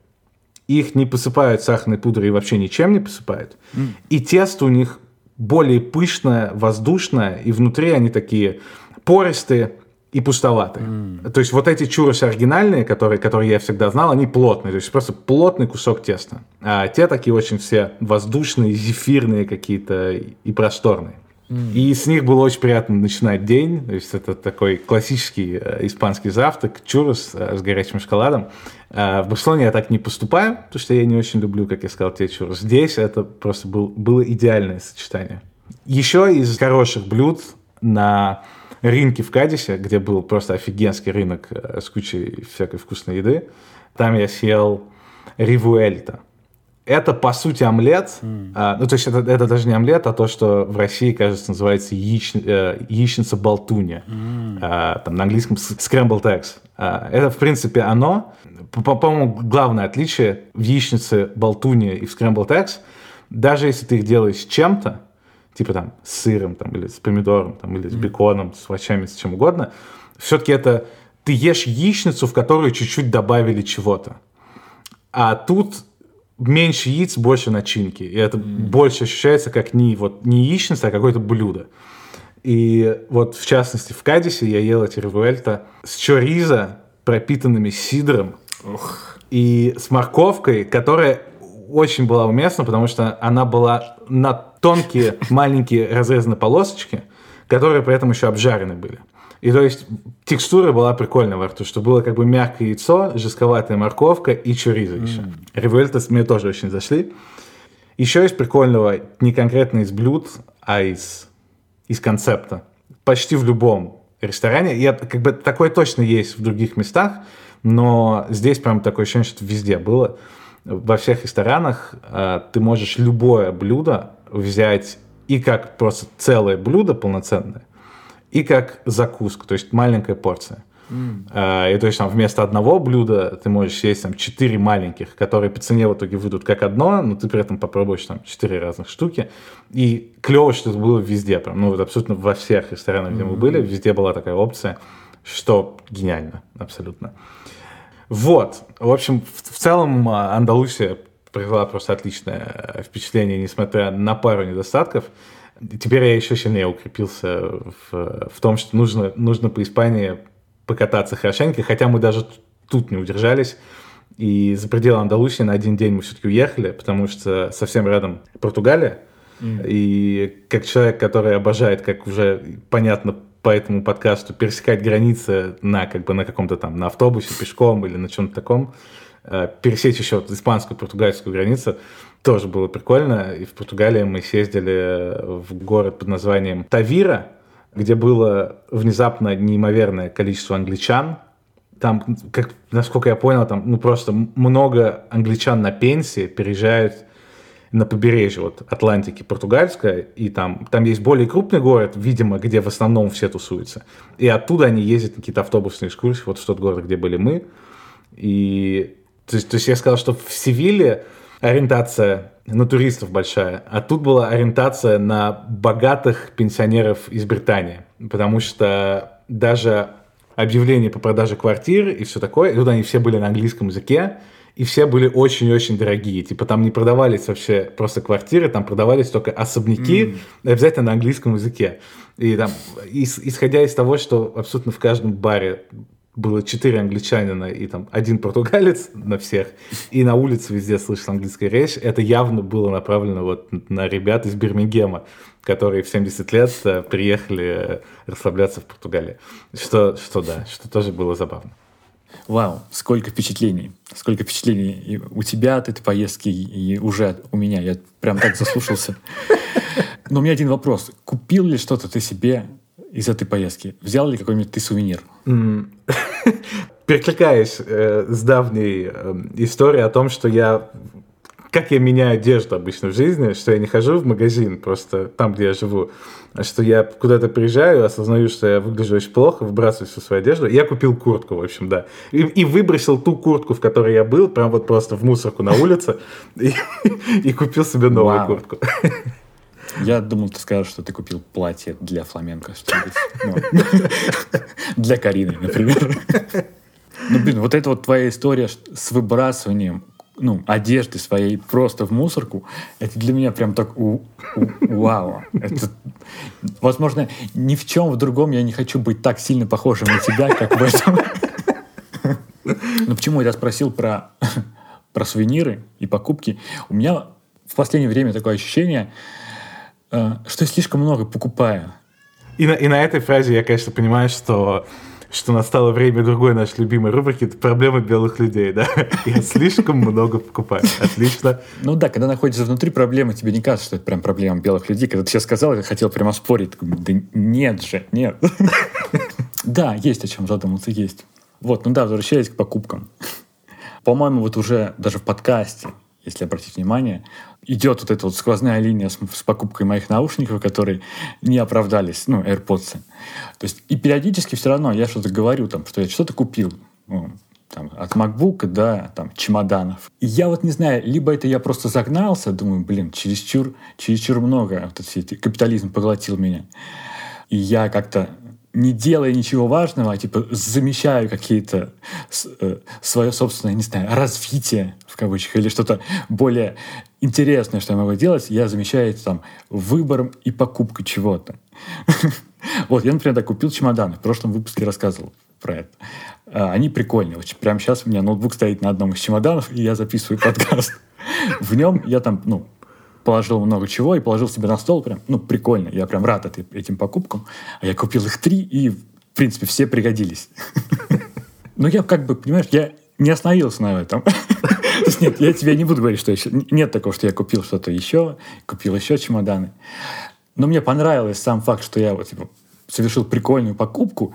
их не посыпают сахарной пудрой и вообще ничем не посыпают. Mm. И тесто у них более пышное, воздушное, и внутри они такие пористые, и пустоватые. Mm. То есть вот эти чурросы оригинальные, которые, которые я всегда знал, они плотные. То есть просто плотный кусок теста. А те такие очень все воздушные, зефирные какие-то и просторные. И с них было очень приятно начинать день. То есть это такой классический э, испанский завтрак, чуррос э, с горячим шоколадом. А в Барселоне я так не поступаю, потому что я не очень люблю, как я сказал, те чуррос. Здесь это просто был, было идеальное сочетание. Еще из хороших блюд на рынке в Кадисе, где был просто офигенский рынок э, с кучей всякой вкусной еды. Там я съел ривуэльта. Это, по сути, омлет. А, ну, то есть это, это даже не омлет, а то, что в России, кажется, называется яич, э, яичница-болтунья. А, там на английском scrambled eggs. А, это, в принципе, оно. По- По-моему, главное отличие в яичнице болтунья и в scrambled eggs, даже если ты их делаешь с чем-то, типа там с сыром там, или с помидором, там, или с беконом, с овощами, с чем угодно, все-таки это ты ешь яичницу, в которую чуть-чуть добавили чего-то. А тут меньше яиц, больше начинки. И это больше ощущается как не, вот, не яичница, а какое-то блюдо. И вот, в частности, в Кадисе я ел эти ревуэльта с чоризо, пропитанными сидром, и с морковкой, которая очень была уместна, потому что она была на тонкие, *laughs* маленькие разрезаны полосочки, которые при этом еще обжарены были. И то есть текстура была прикольная во рту, что было как бы мягкое яйцо, жестковатая морковка и чоризо еще. Ревуэльтас мне тоже очень зашли. Еще из прикольного, не конкретно из блюд, а из, из концепта. Почти в любом ресторане. Я, как бы такое точно есть в других местах, но здесь прям такое ощущение, что везде было. Во всех ресторанах э, ты можешь любое блюдо взять и как просто целое блюдо полноценное, и как закуску, то есть маленькая порция. Э, И то есть там вместо одного блюда ты можешь съесть там четыре маленьких, которые по цене в итоге выйдут как одно, но ты при этом попробуешь там четыре разных штуки. И клево, что это было везде, прям, ну вот абсолютно во всех ресторанах, где мы были, везде была такая опция, что гениально, абсолютно. Вот, в общем, в, в целом а, Андалусия произвела просто отличное э, впечатление, несмотря на пару недостатков. Теперь я еще сильнее укрепился в, в том, что нужно, нужно по Испании покататься хорошенько, хотя мы даже тут не удержались. И за пределы Андалусии на один день мы все-таки уехали, потому что совсем рядом Португалия. И как человек, который обожает, как уже понятно по этому подкасту, пересекать границы на, как бы, на каком-то там, на автобусе, пешком или на чем-то таком, э, пересечь еще вот испанскую, португальскую границу, тоже было прикольно. И в Португалии мы съездили в город под названием Тавира, где было внезапно неимоверное количество англичан. Там, как, насколько я понял, там ну, просто много англичан на пенсии переезжают на побережье вот, Атлантики португальская, и там, там есть более крупный город, видимо, где в основном все тусуются. И оттуда они ездят на какие-то автобусные экскурсии, вот в тот город, где были мы. И то есть, то есть я сказал, что в Севиле ориентация на туристов большая, а тут была ориентация на богатых пенсионеров из Британии, потому что даже объявления по продаже квартир и все такое, и тут они все были на английском языке, и все были очень-очень дорогие. Типа там не продавались вообще просто квартиры, там продавались только особняки, обязательно на английском языке. И там, ис- исходя из того, что абсолютно в каждом баре было четыре англичанина и там один португалец на всех, и на улице везде слышал английская речь, это явно было направлено вот на ребят из Бирмингема, которые в 70 лет э, приехали э, расслабляться в Португалии. Что, что да, что тоже было забавно. Вау, сколько впечатлений. Сколько впечатлений и у тебя от этой поездки, и уже у меня. Я прям так заслушался. Но у меня один вопрос. Купил ли что-то ты себе из этой поездки? Взял ли какой-нибудь ты сувенир? Перекликаясь э, с давней э, историей о том, что я как я меняю одежду обычно в жизни, что я не хожу в магазин просто там, где я живу, а что я куда-то приезжаю, осознаю, что я выгляжу очень плохо, выбрасываю всю свою одежду. Я купил куртку, в общем, да. И, и выбросил ту куртку, в которой я был, прям вот просто в мусорку на улице, *laughs* и, и купил себе новую Вау. куртку. Я думал, ты скажешь, что ты купил платье для фламенко. что-нибудь. Ну, *laughs* Для Карины, например. Ну, блин, вот эта вот твоя история с выбрасыванием ну, одежды своей просто в мусорку, это для меня прям так у- у- вау. Это, возможно, ни в чем в другом я не хочу быть так сильно похожим на тебя, как в этом. Но почему я спросил про, про сувениры и покупки? У меня в последнее время такое ощущение, что я слишком много покупаю. И на, и на этой фразе я, конечно, понимаю, что, что настало время другой нашей любимой рубрики это проблемы белых людей, да? *laughs* Я слишком много покупаю. Отлично. Ну да, когда находишься внутри проблемы, тебе не кажется, что это прям проблема белых людей. Когда ты сейчас сказал, я хотел прямо спорить. Да нет же, нет. *laughs* Да, есть о чем задуматься, есть. Вот, ну да, возвращаясь к покупкам. По-моему, вот уже даже в подкасте если обратить внимание, идет вот эта вот сквозная линия с, с покупкой моих наушников, которые не оправдались, ну, AirPods. То есть и периодически все равно я что-то говорю, там, что я что-то купил. Ну, там, от MacBook до там, чемоданов. И я вот не знаю, либо это я просто загнался, думаю, блин, чересчур, чересчр много, вот все эти, капитализм поглотил меня. И я как-то не делая ничего важного, а типа замещаю какие-то э, свое собственное, не знаю, развитие кавычках или что-то более интересное, что я могу делать, я замещаю это там выбором и покупкой чего-то. *laughs* Вот, я, например, купил чемоданы. В прошлом выпуске рассказывал про это. А, они прикольные. Прямо сейчас у меня ноутбук стоит на одном из чемоданов, и я записываю подкаст. *laughs* В нем я там, ну, положил много чего и положил себе на стол. Прям, ну, прикольно. Я прям рад этой, этим покупкам. А я купил их три, и, в принципе, все пригодились. *laughs* Но я как бы, понимаешь, я не остановился на этом. *laughs* Нет, я тебе не буду говорить, что еще... Нет такого, что я купил что-то еще, купил еще чемоданы. Но мне понравилось сам факт, что я вот типа, совершил прикольную покупку,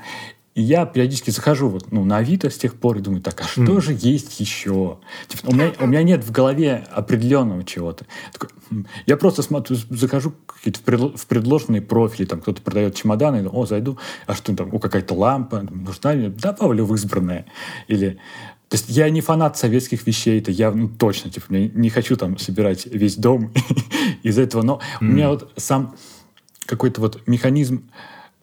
и я периодически захожу вот, ну, на Авито с тех пор и думаю, так, а что mm. же есть еще? Типа, у, меня, у меня нет в голове определенного чего-то. Такой, я просто смотрю, захожу в предложенные профили, там кто-то продает чемоданы, о, зайду, а что там, о, какая-то лампа, нужна ли? Добавлю в избранное. Или то есть я не фанат советских вещей, это я ну, точно, типа, я не хочу там собирать весь дом *laughs* из этого, но mm. у меня вот сам какой-то вот механизм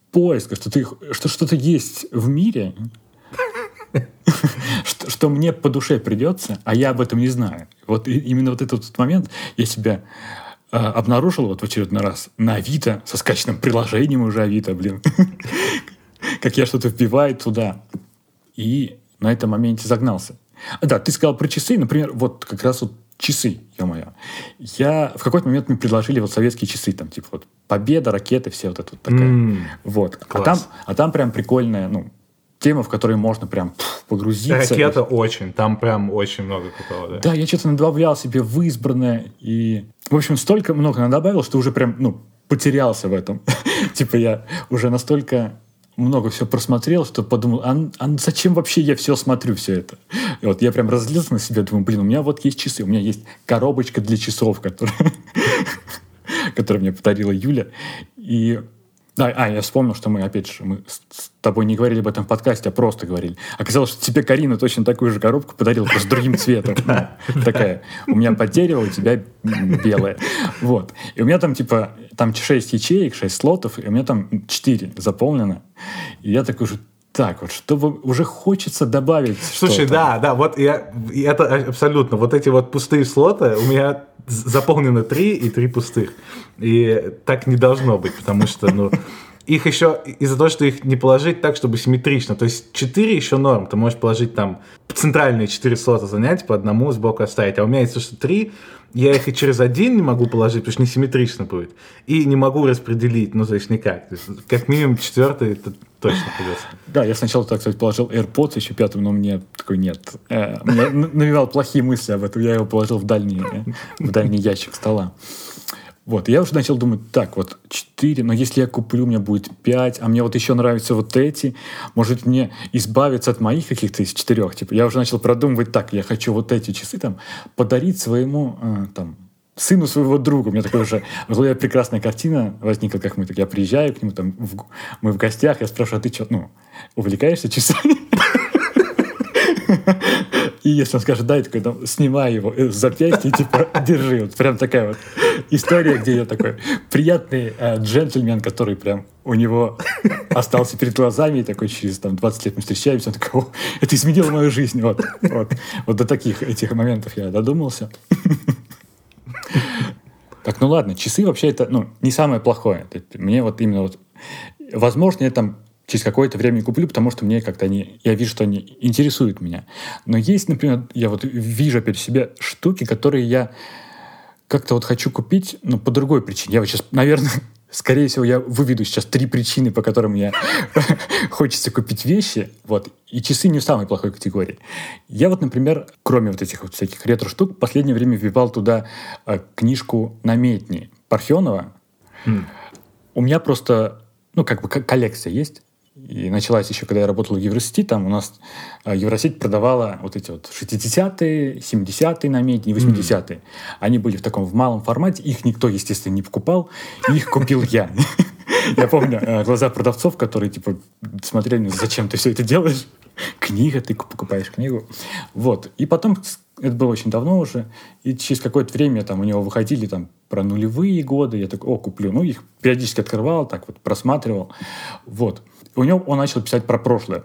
поиска, что, ты, что что-то есть в мире, *laughs* что, что мне по душе придется, а я об этом не знаю. Вот именно вот этот момент я себя э, обнаружил вот в очередной раз на Авито, со скачанным приложением уже Авито, блин. *laughs* как я что-то вбиваю туда. И на этом моменте загнался. Да, ты сказал про часы, например, вот как раз вот часы, ё-моё. Я в какой-то момент мне предложили вот советские часы, там, типа вот Победа, ракеты, все вот это вот такая. Mm, вот. А там, а там прям прикольная, ну, тема, в которой можно прям пфф, погрузиться. Ракета очень, там прям очень много такого, да. Да, я что-то надобавлял себе в избранное, и, в общем, столько много надобавил, что уже прям, ну, потерялся в этом. *laughs* типа я уже настолько много все просмотрел, что подумал, а, а зачем вообще я все смотрю, все это? И вот я прям разлился на себя, думаю, блин, у меня вот есть часы, у меня есть коробочка для часов, которая *laughs* которую мне подарила Юля. И да, а, я вспомнил, что мы, опять же, мы с тобой не говорили об этом подкасте, а просто говорили. Оказалось, что тебе Карина точно такую же коробку подарила, просто другим цветом. Такая, у меня под дерево, у тебя белая. Вот. И у меня там, типа, там 6 ячеек, 6 слотов, и у меня там 4 заполнено. И я такой же, так вот, чтобы уже хочется добавить Слушай, да, да, вот я, это абсолютно, вот эти вот пустые слоты, у меня заполнено три и три пустых. И так не должно быть, потому что, ну, их еще из-за того, что их не положить так, чтобы симметрично. То есть 4 еще норм. Ты можешь положить там центральные 4 слота занять, по одному сбоку оставить. А у меня есть что 3, я их и через один не могу положить, потому что несимметрично будет. И не могу распределить, ну, то никак. То есть, как минимум четвертый это точно придется. Да, я сначала, так сказать, положил AirPods еще пятым, но мне такой нет. Э, мне навевал плохие мысли об этом, я его положил в дальний, э, в дальний ящик стола. Вот, я уже начал думать, так, вот 4, но если я куплю, мне будет 5, а мне вот еще нравятся вот эти, может мне избавиться от моих каких-то из четырех, типа, я уже начал продумывать, так, я хочу вот эти часы там подарить своему, э, там, сыну своего друга. У меня такая уже в голове прекрасная картина возникла, как мы, так я приезжаю к нему, там, в, мы в гостях, я спрашиваю, а ты что, ну, увлекаешься часами? И если он скажет, да, я такой, там, снимай его с запястья типа, держи. Вот прям такая вот история, где я такой приятный э, джентльмен, который прям у него остался перед глазами, и такой через там, 20 лет мы встречаемся, он такой, это изменило мою жизнь. Вот, вот, вот до таких этих моментов я додумался. Так, ну ладно, часы вообще это ну, не самое плохое. Мне вот именно вот... Возможно, я там через какое-то время куплю, потому что мне как-то они, я вижу, что они интересуют меня. Но есть, например, я вот вижу в себе штуки, которые я как-то вот хочу купить, но по другой причине. Я вот сейчас, наверное, скорее всего, я выведу сейчас три причины, по которым я *laughs* хочется купить вещи, вот, и часы не в самой плохой категории. Я вот, например, кроме вот этих вот всяких ретро-штук, в последнее время вбивал туда э, книжку «Наметни» Парфенова. Mm. У меня просто, ну, как бы коллекция есть, И началась еще, когда я работал в Евросети, там у нас э, Евросеть продавала вот эти вот 60-е, 70-е намедни, 80-е. Mm. Они были в таком в малом формате, их никто, естественно, не покупал, их купил я. *laughs* Я помню э, глаза продавцов, которые типа смотрели, зачем ты все это делаешь? *laughs* Книга, ты покупаешь книгу. Вот. И потом, это было очень давно уже, и через какое-то время там у него выходили там про нулевые годы, я такой, о, куплю. Ну, их периодически открывал, так вот просматривал. Вот. У него он начал писать про прошлое.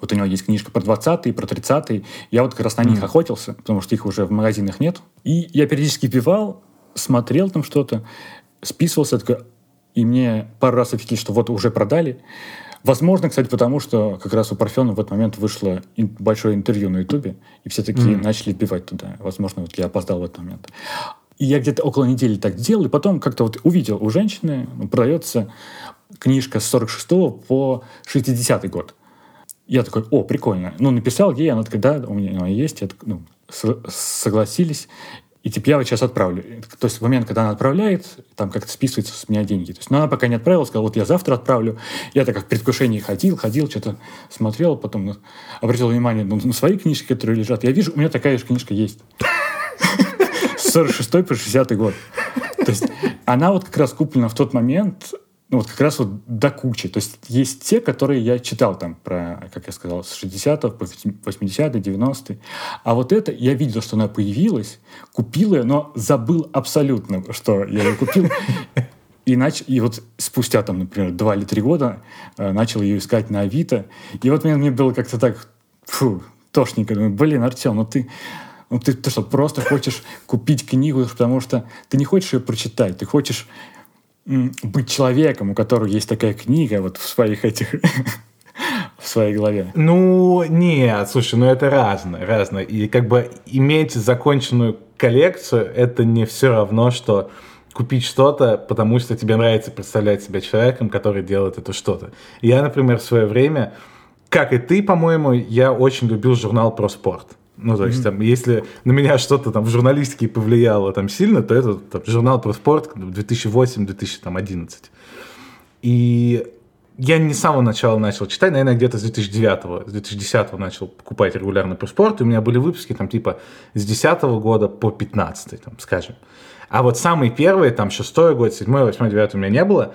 Вот у него есть книжка про 20-е, про 30-е. Я вот как раз на них mm. охотился, потому что их уже в магазинах нет. И я периодически пивал, смотрел там что-то, списывался, такой, и мне пару раз ответили, что вот уже продали. Возможно, кстати, потому что как раз у Парфена в этот момент вышло большое интервью на Ютубе, и все такие mm. начали пивать туда. Возможно, вот я опоздал в этот момент. И я где-то около недели так делал, и потом как-то вот увидел у женщины ну, продается книжка с 46 по 60 год. Я такой, о, прикольно. Ну, написал ей, она такая, да, у меня она есть. Я такой, ну, согласились. И типа я вот сейчас отправлю. То есть в момент, когда она отправляет, там как-то списываются с меня деньги. То есть, но она пока не отправила, сказала, вот я завтра отправлю. Я так как в предвкушении ходил, ходил, что-то смотрел, потом ну, обратил внимание ну, на свои книжки, которые лежат. Я вижу, у меня такая же книжка есть. С 46 по 60 год. То есть она вот как раз куплена в тот момент, ну, вот как раз вот до кучи. То есть есть те, которые я читал там про, как я сказал, с 60 по 80 90 А вот это, я видел, что она появилась, купил ее, но забыл абсолютно, что я ее купил. И, нач... и вот спустя, там, например, два или три года э, начал ее искать на Авито. И вот мне, мне было как-то так, фу, тошненько. Думаю, блин, Артем, ну ты, ну ты, ты что, просто хочешь купить книгу, потому что ты не хочешь ее прочитать, ты хочешь быть человеком, у которого есть такая книга вот в своих этих *laughs* в своей голове? Ну, нет, слушай, ну это разное, разное. И как бы иметь законченную коллекцию, это не все равно, что купить что-то, потому что тебе нравится представлять себя человеком, который делает это что-то. Я, например, в свое время, как и ты, по-моему, я очень любил журнал про спорт. Ну, то есть, mm-hmm. там, если на меня что-то там в журналистике повлияло там сильно, то это там, журнал про спорт 2008-2011. И я не с самого начала начал читать, наверное, где-то с 2009, с 2010 начал покупать регулярно про спорт, и у меня были выпуски там типа с 10 года по 15, там, скажем. А вот самый первый, там, шестой год, седьмой, восьмой, девятый у меня не было.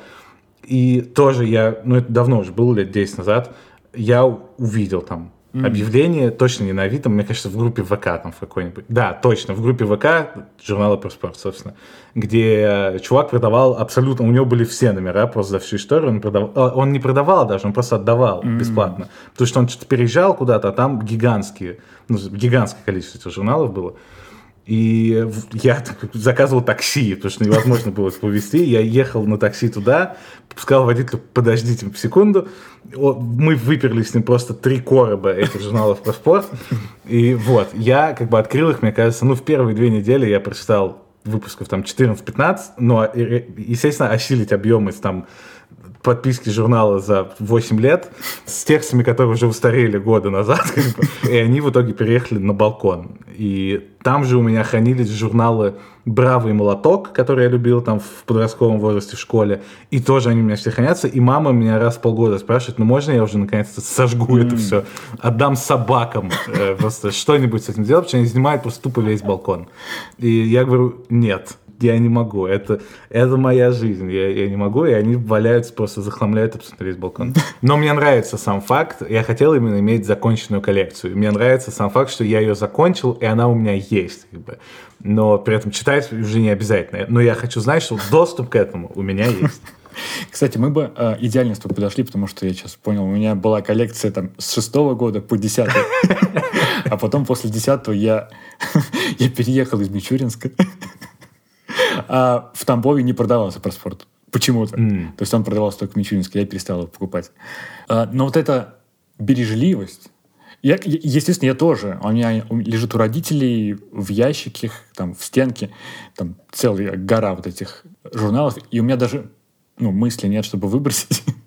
И тоже я, ну это давно уже было, лет 10 назад, я увидел там Mm. Объявление точно не на Авито, мне кажется, в группе ВК там в какой-нибудь. Да, точно, в группе ВК журнала про спорт, собственно, где чувак продавал абсолютно, у него были все номера просто за всю историю, он продавал, а, он не продавал даже, он просто отдавал mm. бесплатно, потому что он что-то переезжал куда-то, а там гигантские, ну, гигантское количество этих журналов было. И я заказывал такси, потому что невозможно было их повезти. Я ехал на такси туда, сказал водителю, подождите секунду. Мы выперли с ним просто три короба этих журналов про спорт. И вот, я как бы открыл их, мне кажется, ну, в первые две недели я прочитал выпусков там 14-15, но, естественно, осилить объемы там подписки журнала за 8 лет с текстами, которые уже устарели года назад, *laughs* как бы, и они в итоге переехали на балкон. И там же у меня хранились журналы «Бравый молоток», который я любил там в подростковом возрасте в школе, и тоже они у меня все хранятся, и мама меня раз в полгода спрашивает, ну можно я уже наконец-то сожгу mm. это все, отдам собакам, э, просто что-нибудь с этим делать, потому что они занимают просто тупо весь балкон. И я говорю, нет, я не могу, это, это моя жизнь, я, я не могу, и они валяются, просто захламляют абсолютно весь балкон. Но мне нравится сам факт, я хотел именно иметь законченную коллекцию, мне нравится сам факт, что я ее закончил, и она у меня есть, как бы. но при этом читать уже не обязательно, но я хочу знать, что доступ к этому у меня есть. Кстати, мы бы э, идеально с тобой подошли, потому что я сейчас понял, у меня была коллекция там с шестого года по десятый, *laughs* а потом после десятого я, *laughs* я переехал из Мичуринска а в Тамбове не продавался проспорт. Почему-то. Mm. То есть он продавался только в Мичуринске, я перестал его покупать. А, но вот эта бережливость, я, естественно, я тоже. У меня лежит у родителей в ящике, там, в стенке, там целая гора вот этих журналов, и у меня даже ну, мысли нет, чтобы выбросить. *laughs*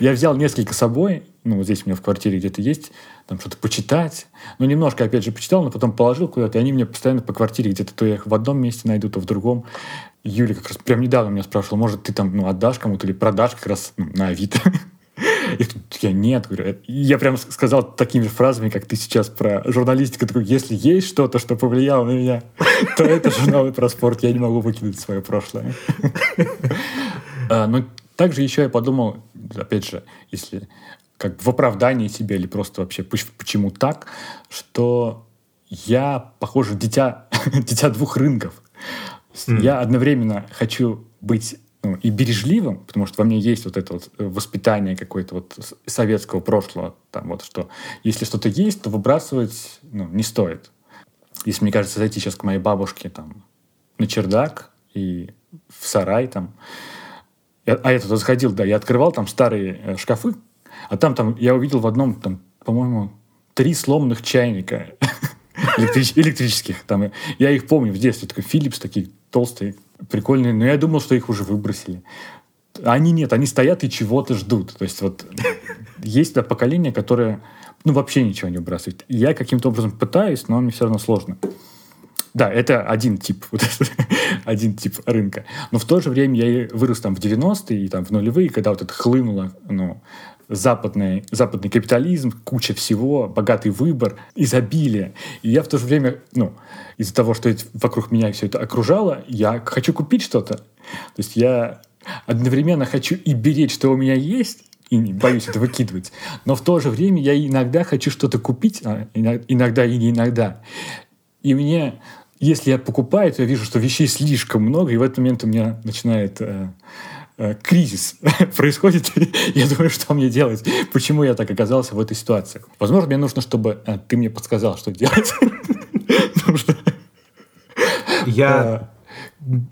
Я взял несколько с собой, ну, вот здесь у меня в квартире где-то есть, там что-то почитать. Ну, немножко, опять же, почитал, но потом положил куда-то, и они мне постоянно по квартире где-то, то я их в одном месте найду, то в другом. Юля как раз прям недавно меня спрашивала, может, ты там, ну, отдашь кому-то или продашь как раз ну, на Авито. *laughs* И я нет, говорю. Я прям сказал такими фразами, как ты сейчас про журналистику. Такой, если есть что-то, что повлияло на меня, то это журналы про спорт. Я не могу выкинуть свое прошлое. *laughs* А, но также еще я подумал, опять же, если как в оправдании себе или просто вообще почему так, что я, похоже, дитя, *laughs* дитя двух рынков. Mm. Я одновременно хочу быть ну, и бережливым, потому что во мне есть вот это вот воспитание какое-то вот советского прошлого, там вот что если что-то есть, то выбрасывать ну, не стоит. Если, мне кажется, зайти сейчас к моей бабушке там на чердак и в сарай там, а я туда заходил, да, я открывал там старые э, шкафы, а там, там я увидел в одном, там, по-моему, три сломанных чайника *laughs* электрич, электрических. Там, я их помню в детстве, такой Philips, такие толстые, прикольные, но я думал, что их уже выбросили. Они нет, они стоят и чего-то ждут. То есть вот *laughs* есть это поколение, которое ну, вообще ничего не выбрасывает. Я каким-то образом пытаюсь, но мне все равно сложно. Да, это один тип, вот *laughs* один тип рынка. Но в то же время я вырос там в 90-е и там в нулевые, когда вот это хлынуло, ну, западный, западный капитализм, куча всего, богатый выбор, изобилие. И я в то же время, ну, из-за того, что вокруг меня все это окружало, я хочу купить что-то. То есть я одновременно хочу и беречь, что у меня есть, и не боюсь это выкидывать. Но в то же время я иногда хочу что-то купить, а иногда и не иногда. И мне, если я покупаю, то я вижу, что вещей слишком много, и в этот момент у меня начинает э, Э, кризис *laughs* происходит, *laughs* я думаю, что мне делать? Почему я так оказался в этой ситуации? Возможно, мне нужно, чтобы э, ты мне подсказал, что делать. *laughs* Я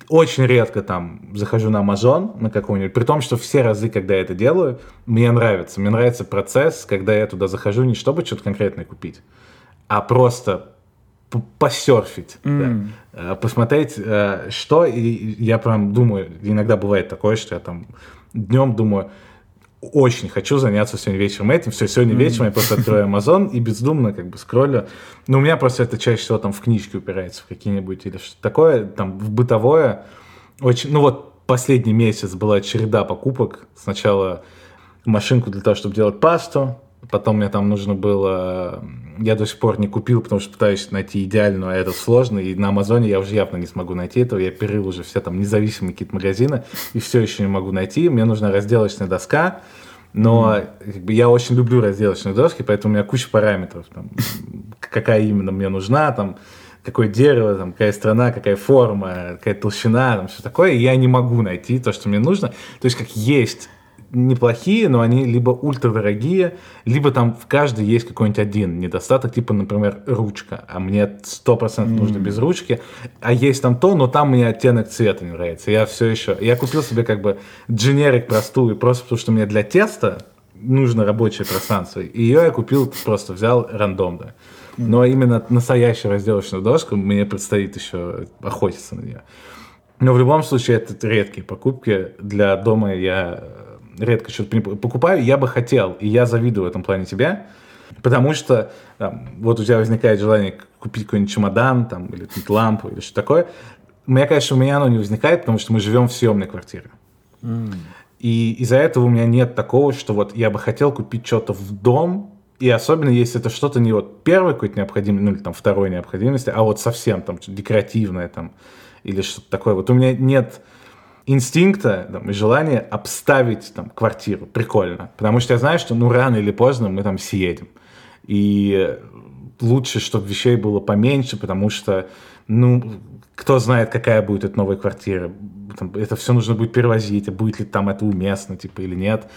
очень редко там захожу на Amazon на какой-нибудь, при том, что все разы, когда я это делаю, мне нравится. Мне нравится процесс, когда я туда захожу не чтобы что-то конкретное купить, а просто посерфить, mm. да, посмотреть, э, что, и я прям думаю, иногда бывает такое, что я там днем думаю, очень хочу заняться сегодня вечером этим, все, сегодня mm. вечером я просто открою Amazon и бездумно как бы скроллю, но у меня просто это чаще всего там в книжки упирается, в какие-нибудь или что-то такое, там в бытовое, очень, ну вот последний месяц была череда покупок, сначала машинку для того, чтобы делать пасту, Потом мне там нужно было... Я до сих пор не купил, потому что пытаюсь найти идеальную, а это сложно. И на Амазоне я уже явно не смогу найти этого. Я перерыл уже все там независимые какие-то магазины, и все еще не могу найти. Мне нужна разделочная доска. Но как бы, я очень люблю разделочные доски, поэтому у меня куча параметров. Там, какая именно мне нужна, там, какое дерево, там, какая страна, какая форма, какая толщина, там, все такое. И я не могу найти то, что мне нужно. То есть как есть неплохие, но они либо ультрадорогие, либо там в каждой есть какой-нибудь один недостаток, типа, например, ручка, а мне 100% mm. нужно без ручки, а есть там то, но там мне оттенок цвета не нравится. Я все еще... Я купил себе как бы дженерик простую, просто потому что мне для теста нужно рабочее пространство. И ее я купил, просто взял рандомно. Но именно настоящую разделочную доску мне предстоит еще охотиться на нее. Но в любом случае это редкие покупки. Для дома я редко что-то покупаю, я бы хотел, и я завидую в этом плане тебя, потому что там, вот у тебя возникает желание купить какой-нибудь чемодан там, или лампу или что такое. У меня, конечно, у меня оно не возникает, потому что мы живем в съемной квартире. Mm. И из-за этого у меня нет такого, что вот я бы хотел купить что-то в дом, и особенно если это что-то не вот первой какой-то необходимости, ну или там второй необходимости, а вот совсем там декоративное там или что-то такое. Вот у меня нет инстинкта там, и желания обставить там, квартиру прикольно. Потому что я знаю, что ну рано или поздно мы там съедем. И лучше, чтобы вещей было поменьше, потому что, ну, кто знает, какая будет эта новая квартира. Там, это все нужно будет перевозить, а будет ли там это уместно, типа, или нет.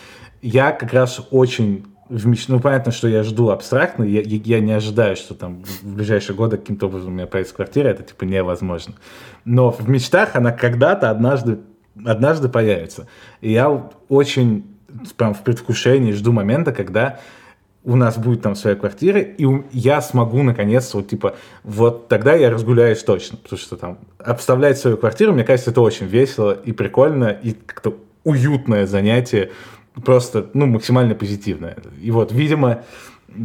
Я как раз очень в меч... Ну, понятно, что я жду абстрактно, я, я не ожидаю, что там в ближайшие годы каким-то образом у меня появится квартира, это, типа, невозможно. Но в мечтах она когда-то однажды однажды появится. И я очень прям в предвкушении жду момента, когда у нас будет там своя квартира, и я смогу наконец-то, вот типа, вот тогда я разгуляюсь точно, потому что там обставлять свою квартиру, мне кажется, это очень весело и прикольно, и как-то уютное занятие, просто, ну, максимально позитивное. И вот, видимо,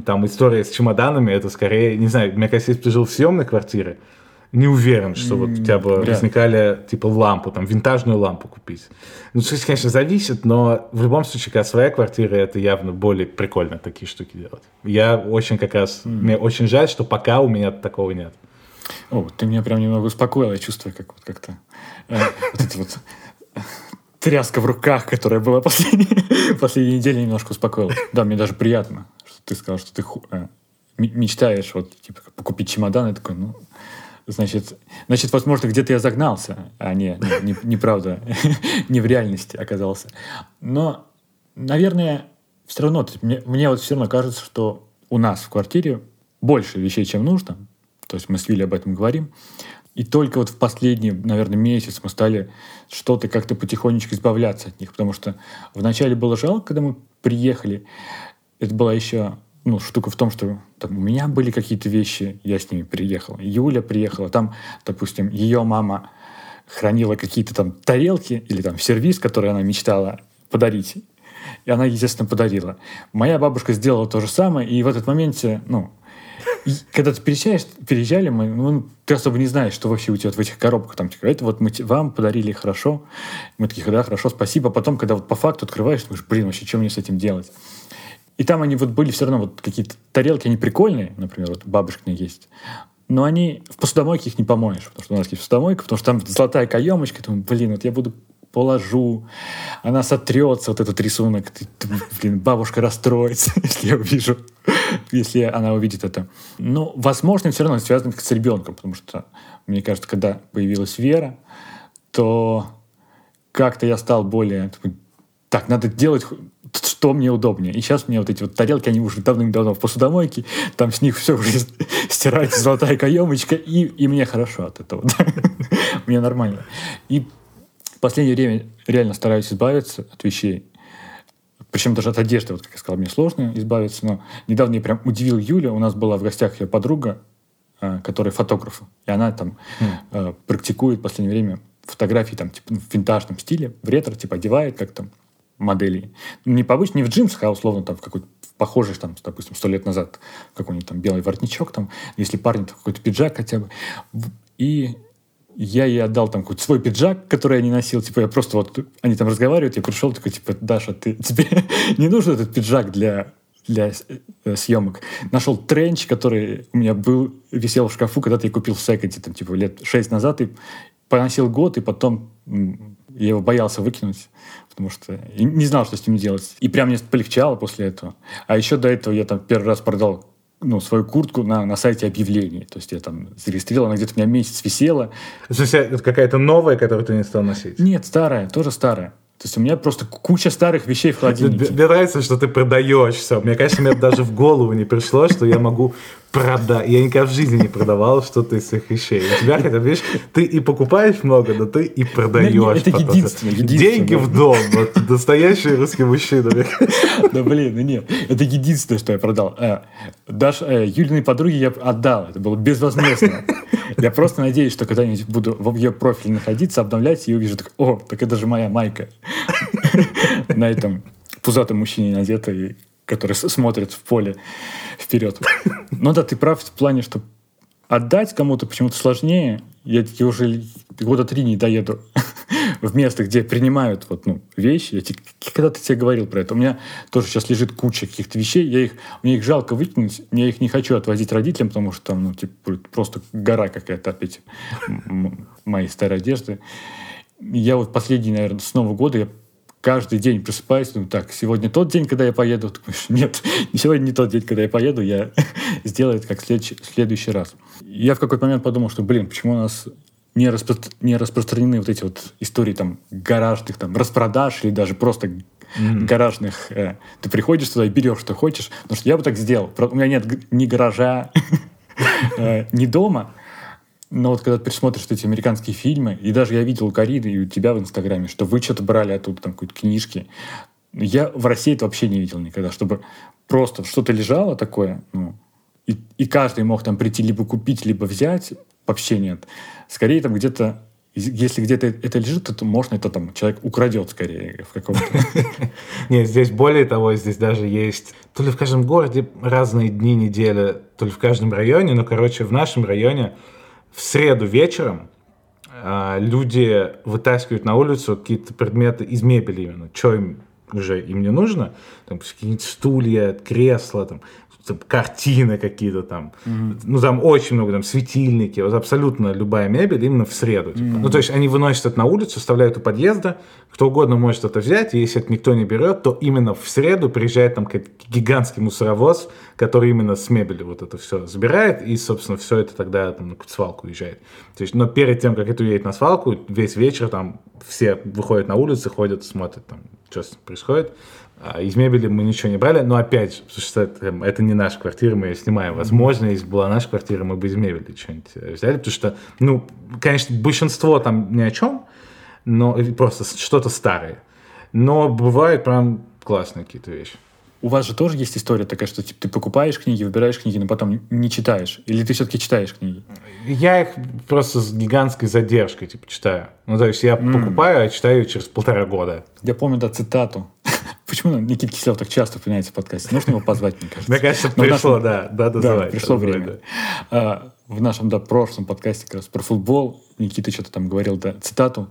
там история с чемоданами, это скорее, не знаю, мне кажется, если бы ты жил в съемной квартире, не уверен, что вот у тебя бы Вряд ли. возникали, типа, лампу, там, винтажную лампу купить. Ну, то есть, конечно, зависит, но в любом случае, когда своя квартира, это явно более прикольно такие штуки делать. Я очень как раз, мне очень жаль, что пока у меня такого нет. О, ты меня прям немного успокоил, я чувствую, как вот как-то э, вот эта вот тряска в руках, которая была последние, *laughs* последние недели, немножко успокоила. Да, мне даже приятно, что ты сказал, что ты э, мечтаешь вот типа купить чемодан, и такой, ну, значит, значит, возможно, где-то я загнался, а не, не, не- неправда, *laughs* не в реальности оказался. Но, наверное, все равно, мне, мне вот все равно кажется, что у нас в квартире больше вещей, чем нужно. То есть мы с Вилей об этом говорим. И только вот в последний, наверное, месяц мы стали что-то как-то потихонечку избавляться от них. Потому что вначале было жалко, когда мы приехали. Это была еще ну, штука в том, что там, у меня были какие-то вещи, я с ними приехал. Юля приехала, там, допустим, ее мама хранила какие-то там тарелки или там сервис, который она мечтала подарить. И она, естественно, подарила. Моя бабушка сделала то же самое, и в этот моменте, ну, и когда ты переезжаешь, переезжали, мы, ну, ты особо не знаешь, что вообще у тебя в этих коробках. Там, типа, это вот мы вам подарили хорошо. Мы такие, да, хорошо, спасибо. Потом, когда вот по факту открываешь, думаешь, блин, вообще, что мне с этим делать? И там они вот были все равно вот какие-то тарелки, они прикольные, например, вот бабушкины есть. Но они в посудомойке их не помоешь, потому что у нас есть посудомойка, потому что там золотая каемочка, думаю, блин, вот я буду положу, она сотрется, вот этот рисунок, ты- ты, блин, бабушка расстроится, *laughs* если я увижу, если она увидит это. Но, возможно, все равно связано с ребенком, потому что, мне кажется, когда появилась Вера, то как-то я стал более так, надо делать, что мне удобнее. И сейчас мне вот эти вот тарелки, они уже давным-давно в посудомойке, там с них все уже *laughs* стирается золотая каемочка, и, и мне хорошо от этого. *laughs* Мне нормально. И в последнее время реально стараюсь избавиться от вещей. Причем даже от одежды, вот как я сказал, мне сложно избавиться, но недавно я прям удивил Юля, у нас была в гостях ее подруга, э, которая фотограф, и она там э, практикует в последнее время фотографии там типа в винтажном стиле, в ретро, типа одевает как там моделей. Не по обычно, не в джинсах, а условно там в какой-то похожий, там, допустим, сто лет назад какой-нибудь там белый воротничок, там, если парень, то какой-то пиджак хотя бы. И я ей отдал там какой-то свой пиджак, который я не носил. Типа я просто вот, они там разговаривают, я пришел такой, типа, Даша, ты, *laughs* тебе не нужен этот пиджак для для э, съемок. Нашел тренч, который у меня был, висел в шкафу, когда-то я купил в секонде, там, типа, лет шесть назад, и поносил год, и потом я его боялся выкинуть, потому что не знал, что с ним делать. И прям мне полегчало после этого. А еще до этого я там первый раз продал ну, свою куртку на, на сайте объявлений. То есть я там зарегистрировал, она где-то у меня месяц висела. То есть какая-то новая, которую ты не стал носить? Нет, старая, тоже старая. То есть у меня просто куча старых вещей в холодильнике. мне нравится, что ты продаешь все. Мне, конечно, мне даже в голову не пришло, что я могу продать. Я никогда в жизни не продавал что-то из своих вещей. У тебя хотя бы, видишь, ты и покупаешь много, но ты и продаешь. Это единственное, единственное. Деньги в дом. Вот настоящий русский мужчина. Да блин, ну нет, это единственное, что я продал. Э, Даш, э, Юлиной подруге я отдал, это было безвозмездно. Я просто надеюсь, что когда-нибудь буду в ее профиле находиться, обновлять, и увижу, так, о, так это же моя майка. *laughs* На этом пузатом мужчине надета, и который смотрит в поле вперед. Ну да, ты прав в плане, что отдать кому-то почему-то сложнее. Я, я уже года три не доеду в место, где принимают вот, ну, вещи. Я те- когда-то тебе говорил про это. У меня тоже сейчас лежит куча каких-то вещей. Я их, мне их жалко выкинуть. Я их не хочу отвозить родителям, потому что там ну, типа, просто гора какая-то опять моей старой одежды. Я вот последний, наверное, с Нового года я каждый день просыпаюсь, думаю, так, сегодня тот день, когда я поеду. Ты нет, не сегодня не тот день, когда я поеду, я *laughs* сделаю это как в следующий, следующий раз. Я в какой-то момент подумал, что, блин, почему у нас не, распро- не распространены вот эти вот истории там гаражных там распродаж или даже просто гаражных. э, ты приходишь туда и берешь, что хочешь. Потому что я бы так сделал. У меня нет ни гаража, *laughs* э, ни дома. Но вот когда ты пересмотришь эти американские фильмы, и даже я видел у Карины и у тебя в Инстаграме, что вы что-то брали оттуда, там, какие-то книжки. Я в России это вообще не видел никогда, чтобы просто что-то лежало такое, ну, и, и каждый мог там прийти либо купить, либо взять, вообще нет. Скорее там где-то, если где-то это лежит, то можно это там человек украдет скорее в каком-то. *laughs* Нет, здесь более того, здесь даже есть то ли в каждом городе разные дни недели, то ли в каждом районе, но, короче, в нашем районе в среду вечером а, люди вытаскивают на улицу какие-то предметы из мебели именно, что им уже им не нужно, там какие-нибудь стулья, кресла, там, там, картины какие-то там, mm-hmm. ну там очень много, там светильники, вот абсолютно любая мебель именно в среду. Типа. Mm-hmm. Ну то есть они выносят это на улицу, оставляют у подъезда, кто угодно может это взять, и если это никто не берет, то именно в среду приезжает там гигантский мусоровоз, который именно с мебелью вот это все забирает, и, собственно, все это тогда там, на свалку уезжает. То есть, но перед тем, как это уедет на свалку, весь вечер там все выходят на улицы, ходят, смотрят там, что происходит. А из мебели мы ничего не брали, но опять же, потому что это, это не наша квартира, мы ее снимаем. Возможно, если была наша квартира, мы бы из мебели что-нибудь э, взяли, потому что, ну, конечно, большинство там ни о чем, но просто что-то старое. Но бывают прям классные какие-то вещи. У вас же тоже есть история такая, что типа, ты покупаешь книги, выбираешь книги, но потом не читаешь? Или ты все-таки читаешь книги? Я их просто с гигантской задержкой типа читаю. Ну, то есть я mm. покупаю, а читаю через полтора года. Я помню, да, цитату. Почему Никита Киселев так часто упоминается в подкасте? Нужно его позвать, мне кажется. Мне кажется, пришло, да, да, да, пришло время. А, в нашем, да, прошлом подкасте как раз про футбол Никита что-то там говорил, да, цитату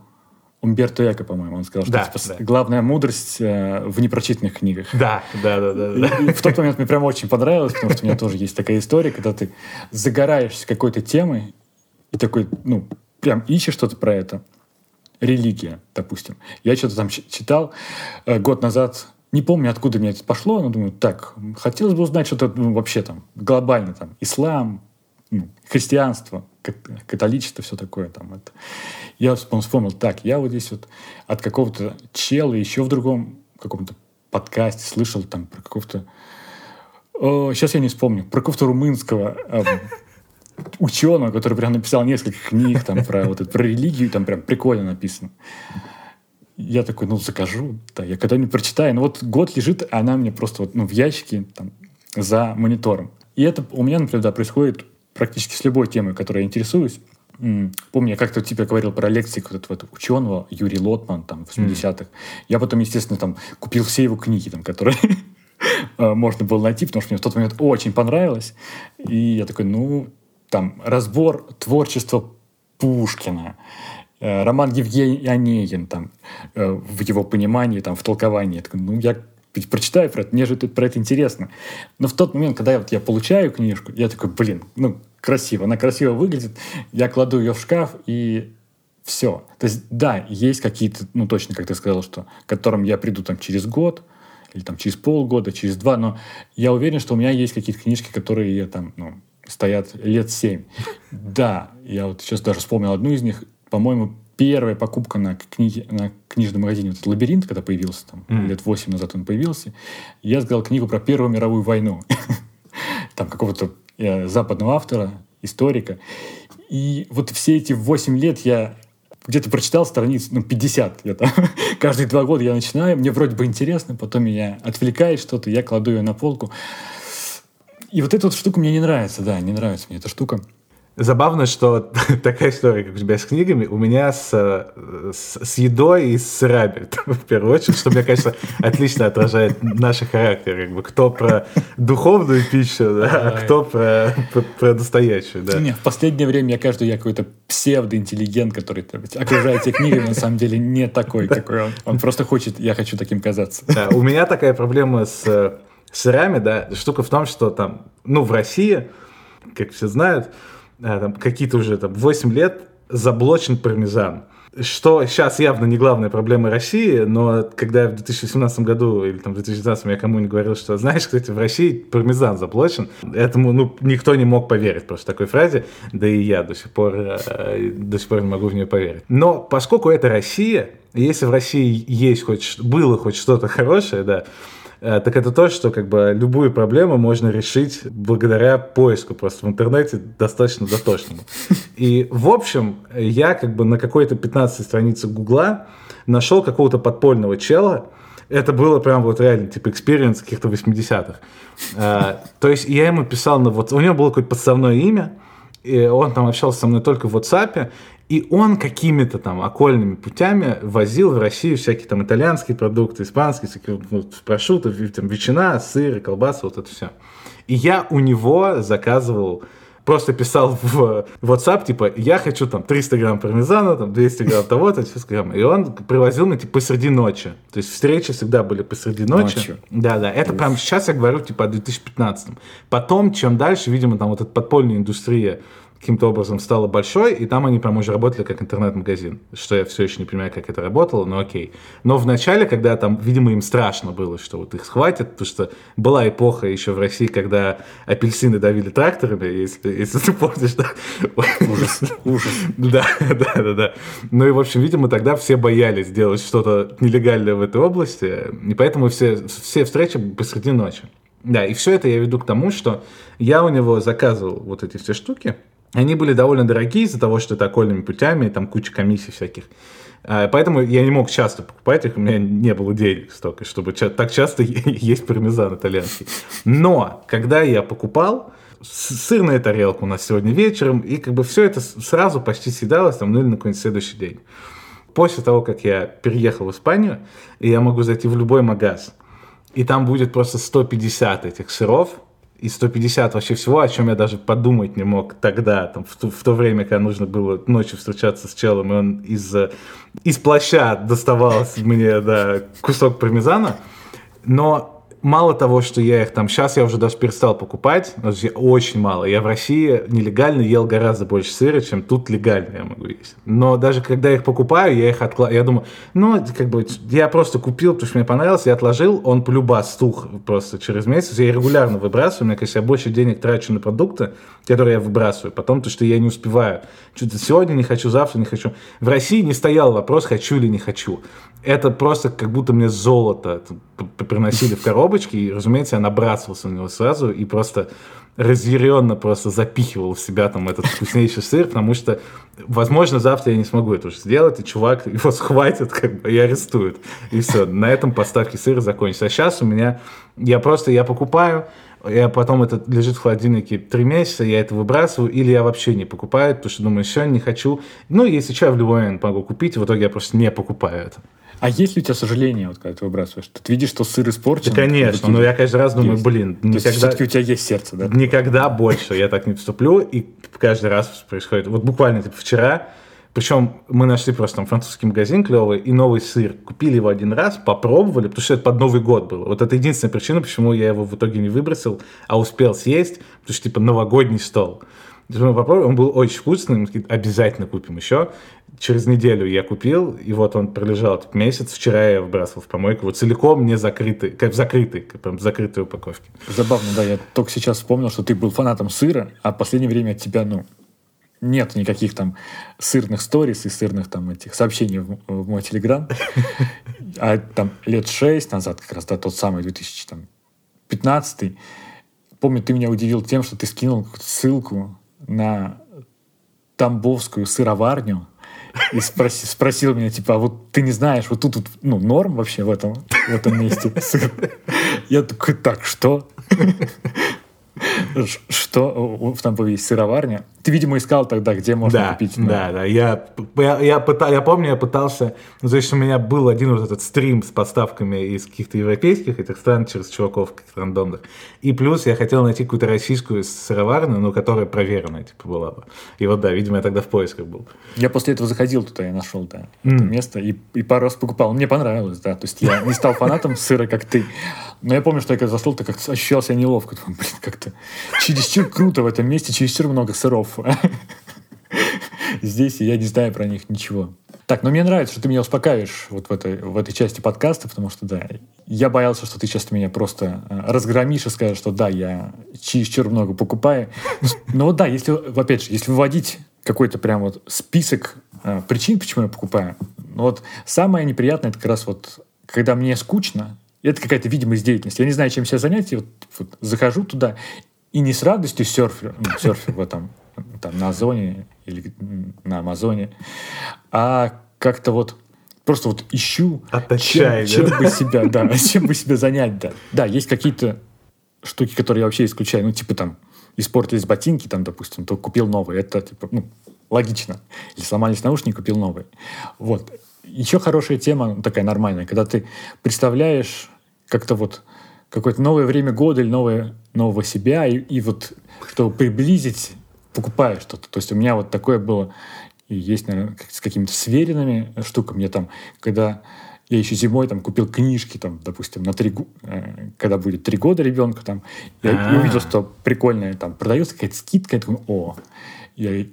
Умберто Эко, по-моему, он сказал, да, что типа, да. главная мудрость э, в непрочитанных книгах. Да, да, да, да. да. И, и в тот момент мне прям очень понравилось, потому что у меня тоже есть такая история, когда ты загораешься какой-то темой и такой, ну, прям ищешь что-то про это. Религия, допустим. Я что-то там читал э, год назад, не помню, откуда мне это пошло, но думаю, так, хотелось бы узнать что-то ну, вообще там глобально, там, ислам, ну, христианство, католичество, все такое там. Это. Я вспомнил, так, я вот здесь вот от какого-то чела еще в другом каком-то подкасте слышал там про какого-то... О, сейчас я не вспомню. Про какого-то румынского э, ученого, который прям написал несколько книг там про вот это, про религию, там прям прикольно написано. Я такой, ну, закажу, да, я когда-нибудь прочитаю. Ну, вот год лежит, а она мне просто вот, ну, в ящике там за монитором. И это у меня, например, да, происходит практически с любой темой, которой я интересуюсь. Помню, я как-то тебе говорил про лекции вот этого ученого Юрий Лотман там в 80-х. Mm. Я потом, естественно, там купил все его книги, там, которые *laughs* э, можно было найти, потому что мне в тот момент очень понравилось. И я такой, ну, там, разбор творчества Пушкина, э, роман Евгений Онегин, там, э, в его понимании, там, в толковании. Ну, я прочитаю про это, мне же про это интересно. Но в тот момент, когда я, вот, я получаю книжку, я такой, блин, ну, красиво, она красиво выглядит, я кладу ее в шкаф, и все. То есть, да, есть какие-то, ну, точно, как ты сказал, что, к которым я приду там через год, или там через полгода, через два, но я уверен, что у меня есть какие-то книжки, которые я там, ну, стоят лет семь. Да, я вот сейчас даже вспомнил одну из них, по-моему, первая покупка на, книге, на книжном магазине, вот этот «Лабиринт», когда появился, там, mm. лет восемь назад он появился, я сказал книгу про Первую мировую войну. *laughs* Там какого-то э, западного автора, историка. И вот все эти восемь лет я где-то прочитал страниц, ну, 50 где-то. *laughs* Каждые два года я начинаю, мне вроде бы интересно, потом меня отвлекает что-то, я кладу ее на полку. И вот эта вот штука мне не нравится, да, не нравится мне эта штука. Забавно, что *laughs* такая история, как у тебя с книгами, у меня с, с, с едой и с сырами, *laughs* в первую очередь, что, мне кажется, отлично отражает наши характеры. Как бы, кто про духовную пищу, да, а кто про, про, про настоящую. Да. Не, в последнее время я кажется, я какой-то псевдоинтеллигент, который окружает тебя книгами, на самом деле не такой, какой он. Он просто хочет, я хочу таким казаться. Да, у меня такая проблема с сырами, да, штука в том, что там, ну, в России, как все знают, а, там, какие-то уже там 8 лет заблочен пармезан. Что сейчас явно не главная проблема России, но когда я в 2017 году или там в 2019 я кому-нибудь говорил, что знаешь, кстати, в России пармезан заблочен, этому ну, никто не мог поверить просто такой фразе, да и я до сих пор, э, до сих пор не могу в нее поверить. Но поскольку это Россия, если в России есть хоть, было хоть что-то хорошее, да, Э, так это то, что как бы любую проблему можно решить благодаря поиску просто в интернете достаточно дотошному. И в общем, я как бы на какой-то 15 странице Гугла нашел какого-то подпольного чела, это было прям вот реально, типа, experience каких-то 80-х. А, э, то есть я ему писал на вот, у него было какое-то подставное имя, и он там общался со мной только в WhatsApp, и он какими-то там окольными путями возил в Россию всякие там итальянские продукты, испанские, всякие вот, прошуты, там ветчина, сыр, колбаса, вот это все. И я у него заказывал просто писал в WhatsApp, типа, я хочу там 300 грамм пармезана, там 200 грамм того-то, 400 грамм. И он привозил мне, типа, посреди ночи. То есть встречи всегда были посреди ночи. Ночью. Да, да. Это прям сейчас я говорю, типа, о 2015. Потом, чем дальше, видимо, там вот эта подпольная индустрия каким-то образом стала большой, и там они прям уже работали как интернет-магазин, что я все еще не понимаю, как это работало, но окей. Но в начале, когда там, видимо, им страшно было, что вот их схватят, потому что была эпоха еще в России, когда апельсины давили тракторами, если, если ты помнишь, да? Ужас, ужас. Да, да, да, да. Ну и, в общем, видимо, тогда все боялись делать что-то нелегальное в этой области, и поэтому все, все встречи посреди ночи. Да, и все это я веду к тому, что я у него заказывал вот эти все штуки, они были довольно дорогие из-за того, что это окольными путями, там куча комиссий всяких. А, поэтому я не мог часто покупать их, у меня не было денег столько, чтобы так часто есть пармезан итальянский. Но, когда я покупал, сырная тарелка у нас сегодня вечером, и как бы все это сразу почти съедалось там, ну или на какой-нибудь следующий день. После того, как я переехал в Испанию, я могу зайти в любой магаз, и там будет просто 150 этих сыров, и 150 вообще всего, о чем я даже подумать не мог тогда, там, в, то, в то время, когда нужно было ночью встречаться с челом, и он из, из плаща доставался мне да, кусок пармезана. Но мало того, что я их там, сейчас я уже даже перестал покупать, очень мало. Я в России нелегально ел гораздо больше сыра, чем тут легально я могу есть. Но даже когда я их покупаю, я их откладываю, я думаю, ну, как бы, я просто купил, потому что мне понравилось, я отложил, он полюба стух просто через месяц, я регулярно выбрасываю, мне кажется, я больше денег трачу на продукты, которые я выбрасываю, потом то, что я не успеваю. Что-то сегодня не хочу, завтра не хочу. В России не стоял вопрос, хочу или не хочу это просто как будто мне золото приносили в коробочке, и, разумеется, я набрасывался на него сразу и просто разъяренно просто запихивал в себя там этот вкуснейший сыр, потому что, возможно, завтра я не смогу это уже сделать, и чувак его схватит, как бы, и арестует. И все, на этом поставки сыра закончатся. А сейчас у меня, я просто, я покупаю, я потом это лежит в холодильнике три месяца, я это выбрасываю, или я вообще не покупаю, потому что думаю, все, не хочу. Ну, если что, я в любой момент могу купить, в итоге я просто не покупаю это. А есть ли у тебя сожаление, вот, когда ты выбрасываешь? Ты видишь, что сыр испорчен? Да, конечно, но я каждый раз думаю, блин, никогда... То есть все-таки у тебя есть сердце, да? Никогда больше я так не поступлю, и каждый раз происходит. Вот буквально типа вчера, причем мы нашли просто там французский магазин клевый и новый сыр. Купили его один раз, попробовали, потому что это под Новый год было. Вот это единственная причина, почему я его в итоге не выбросил, а успел съесть, потому что типа новогодний стол. Мы попробовали, он был очень вкусный, мы обязательно купим еще. Через неделю я купил, и вот он пролежал этот месяц. Вчера я выбрасывал в помойку, вот целиком не закрытый, как в закрытой, как прям в закрытой упаковке. Забавно, да, я только сейчас вспомнил, что ты был фанатом сыра, а в последнее время от тебя, ну, нет никаких там сырных сторис и сырных там этих сообщений в, в мой телеграм. А там лет шесть назад, как раз, да, тот самый 2015 помню, ты меня удивил тем, что ты скинул ссылку на Тамбовскую сыроварню и спроси, спросил меня, типа, а вот ты не знаешь, вот тут, вот, ну, норм вообще в этом, в этом месте сыр? Я такой, так, что? Что Тамбове есть сыроварня? Ты, видимо, искал тогда, где можно да, купить. Да, да, да. Я, я, я, пытал, я помню, я пытался... Ну, то есть у меня был один вот этот стрим с подставками из каких-то европейских этих стран через чуваков каких-то рандомных. И плюс я хотел найти какую-то российскую сыроварню, ну, которая проверенная, типа, была бы. И вот, да, видимо, я тогда в поисках был. Я после этого заходил туда, я нашел, да, mm. это место, и, и пару раз покупал. Мне понравилось, да. То есть я не стал фанатом сыра, как ты. Но я помню, что я когда зашел, то как-то ощущал себя неловко. Думаю, блин, как-то чересчур круто в этом месте, чересчур много сыров. Здесь я не знаю про них ничего. Так, но мне нравится, что ты меня успокаиваешь вот в этой, в этой части подкаста, потому что, да, я боялся, что ты сейчас меня просто э, разгромишь и скажешь, что да, я чересчур много покупаю. Но да, если, опять же, если выводить какой-то прям вот список э, причин, почему я покупаю, ну вот самое неприятное, это как раз вот, когда мне скучно, это какая-то видимость деятельности. Я не знаю, чем себя занять, и вот, вот захожу туда, и не с радостью серфер, ну, серфер в этом там, на Озоне или на Амазоне, а как-то вот просто вот ищу, чем, чем бы себя, да, чем бы себя занять, да. Да, есть какие-то штуки, которые я вообще исключаю, ну, типа там, испортились ботинки, там, допустим, то купил новые, это, типа, ну, логично. Или сломались наушники, купил новые. Вот. Еще хорошая тема, такая нормальная, когда ты представляешь как-то вот какое-то новое время года или новое, нового себя, и, и вот, чтобы приблизить покупаешь что-то. То есть у меня вот такое было, и есть, наверное, с какими-то сверенными штуками. Я там, когда я еще зимой там купил книжки, там, допустим, на три, э, когда будет три года ребенка, там, я А-а-а. увидел, что прикольная, там, продается какая-то скидка, я думаю, о, я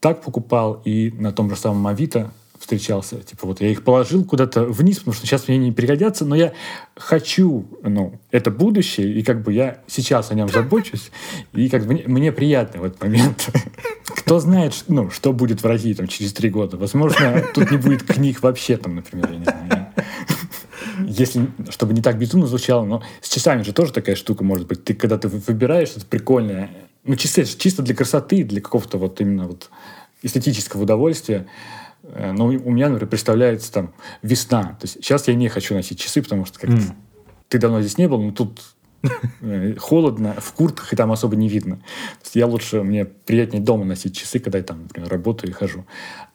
так покупал, и на том же самом Авито встречался. Типа вот я их положил куда-то вниз, потому что сейчас мне не пригодятся, но я хочу, ну, это будущее, и как бы я сейчас о нем забочусь, и как бы мне, мне приятно в этот момент. Кто знает, ну, что будет в России там через три года. Возможно, тут не будет книг вообще там, например, я не знаю. Если, чтобы не так безумно звучало, но с часами же тоже такая штука может быть. Ты, когда ты выбираешь что-то прикольное, ну, чисто, чисто для красоты, для какого-то вот именно вот эстетического удовольствия, но у меня, например, представляется там весна. То есть сейчас я не хочу носить часы, потому что как mm. ты давно здесь не был, но тут э, холодно, в куртках и там особо не видно. То есть я лучше, мне приятнее дома носить часы, когда я там, например, работаю и хожу.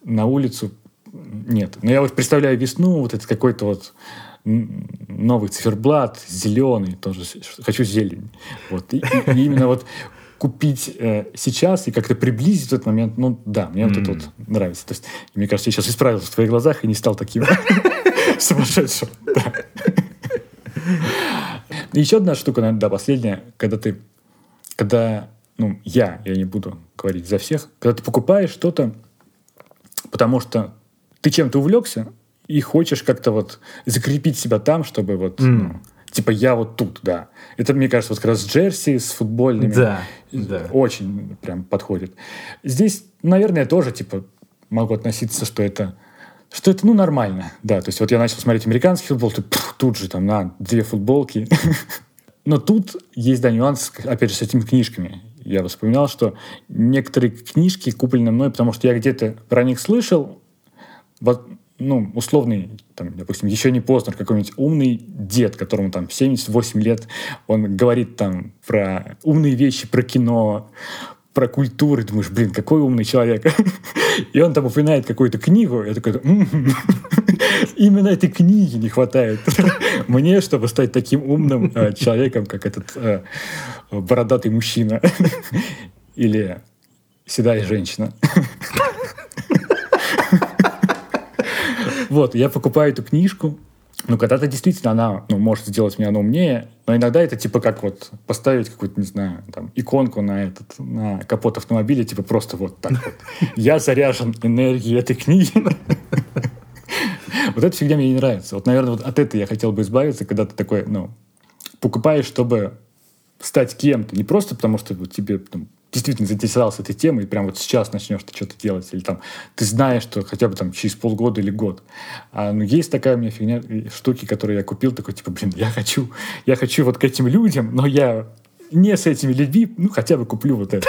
На улицу нет. Но я вот представляю весну, вот это какой-то вот новый циферблат, зеленый, тоже хочу зелень. Вот. И, и, и именно вот купить э, сейчас и как-то приблизить этот момент, ну да, мне mm. вот это вот нравится. То есть, мне кажется, я сейчас исправился в твоих глазах и не стал таким *laughs* сумасшедшим. Еще одна штука, наверное, да, последняя, когда ты, когда, ну, я, я не буду говорить за всех, когда ты покупаешь что-то, потому что ты чем-то увлекся и хочешь как-то вот закрепить себя там, чтобы вот, mm. ну, типа я вот тут, да. Это, мне кажется, вот как раз джерси с футбольными. Да, да. Очень прям подходит. Здесь, наверное, тоже, типа, могу относиться, что это что это, ну, нормально, да. То есть вот я начал смотреть американский футбол, тут, тут же там на две футболки. Но тут есть, да, нюанс, опять же, с этими книжками. Я вспоминал, что некоторые книжки куплены мной, потому что я где-то про них слышал, вот, ну, условный, там, допустим, еще не Познер, какой-нибудь умный дед, которому там 78 лет, он говорит там про умные вещи, про кино, про культуру, и думаешь, блин, какой умный человек. *laughs* И он там упоминает какую-то книгу, я такой, *laughs* именно этой книги не хватает *laughs* мне, чтобы стать таким умным э, человеком, как этот э, бородатый мужчина или седая женщина. Вот, я покупаю эту книжку, ну, когда-то действительно она ну, может сделать меня ну, умнее, но иногда это типа как вот поставить какую-то, не знаю, там, иконку на этот, на капот автомобиля, типа просто вот так вот. *laughs* Я заряжен энергией этой книги. Вот эта фигня мне не нравится. Вот, наверное, вот от этого я хотел бы избавиться, когда ты такой, ну, покупаешь, чтобы стать кем-то. Не просто потому, что тебе там, действительно заинтересовался этой темой, и прям вот сейчас начнешь ты что-то делать, или там ты знаешь, что хотя бы там через полгода или год. А, ну, есть такая у меня фигня, штуки, которые я купил, такой, типа, блин, я хочу, я хочу вот к этим людям, но я не с этими людьми, ну, хотя бы куплю вот это.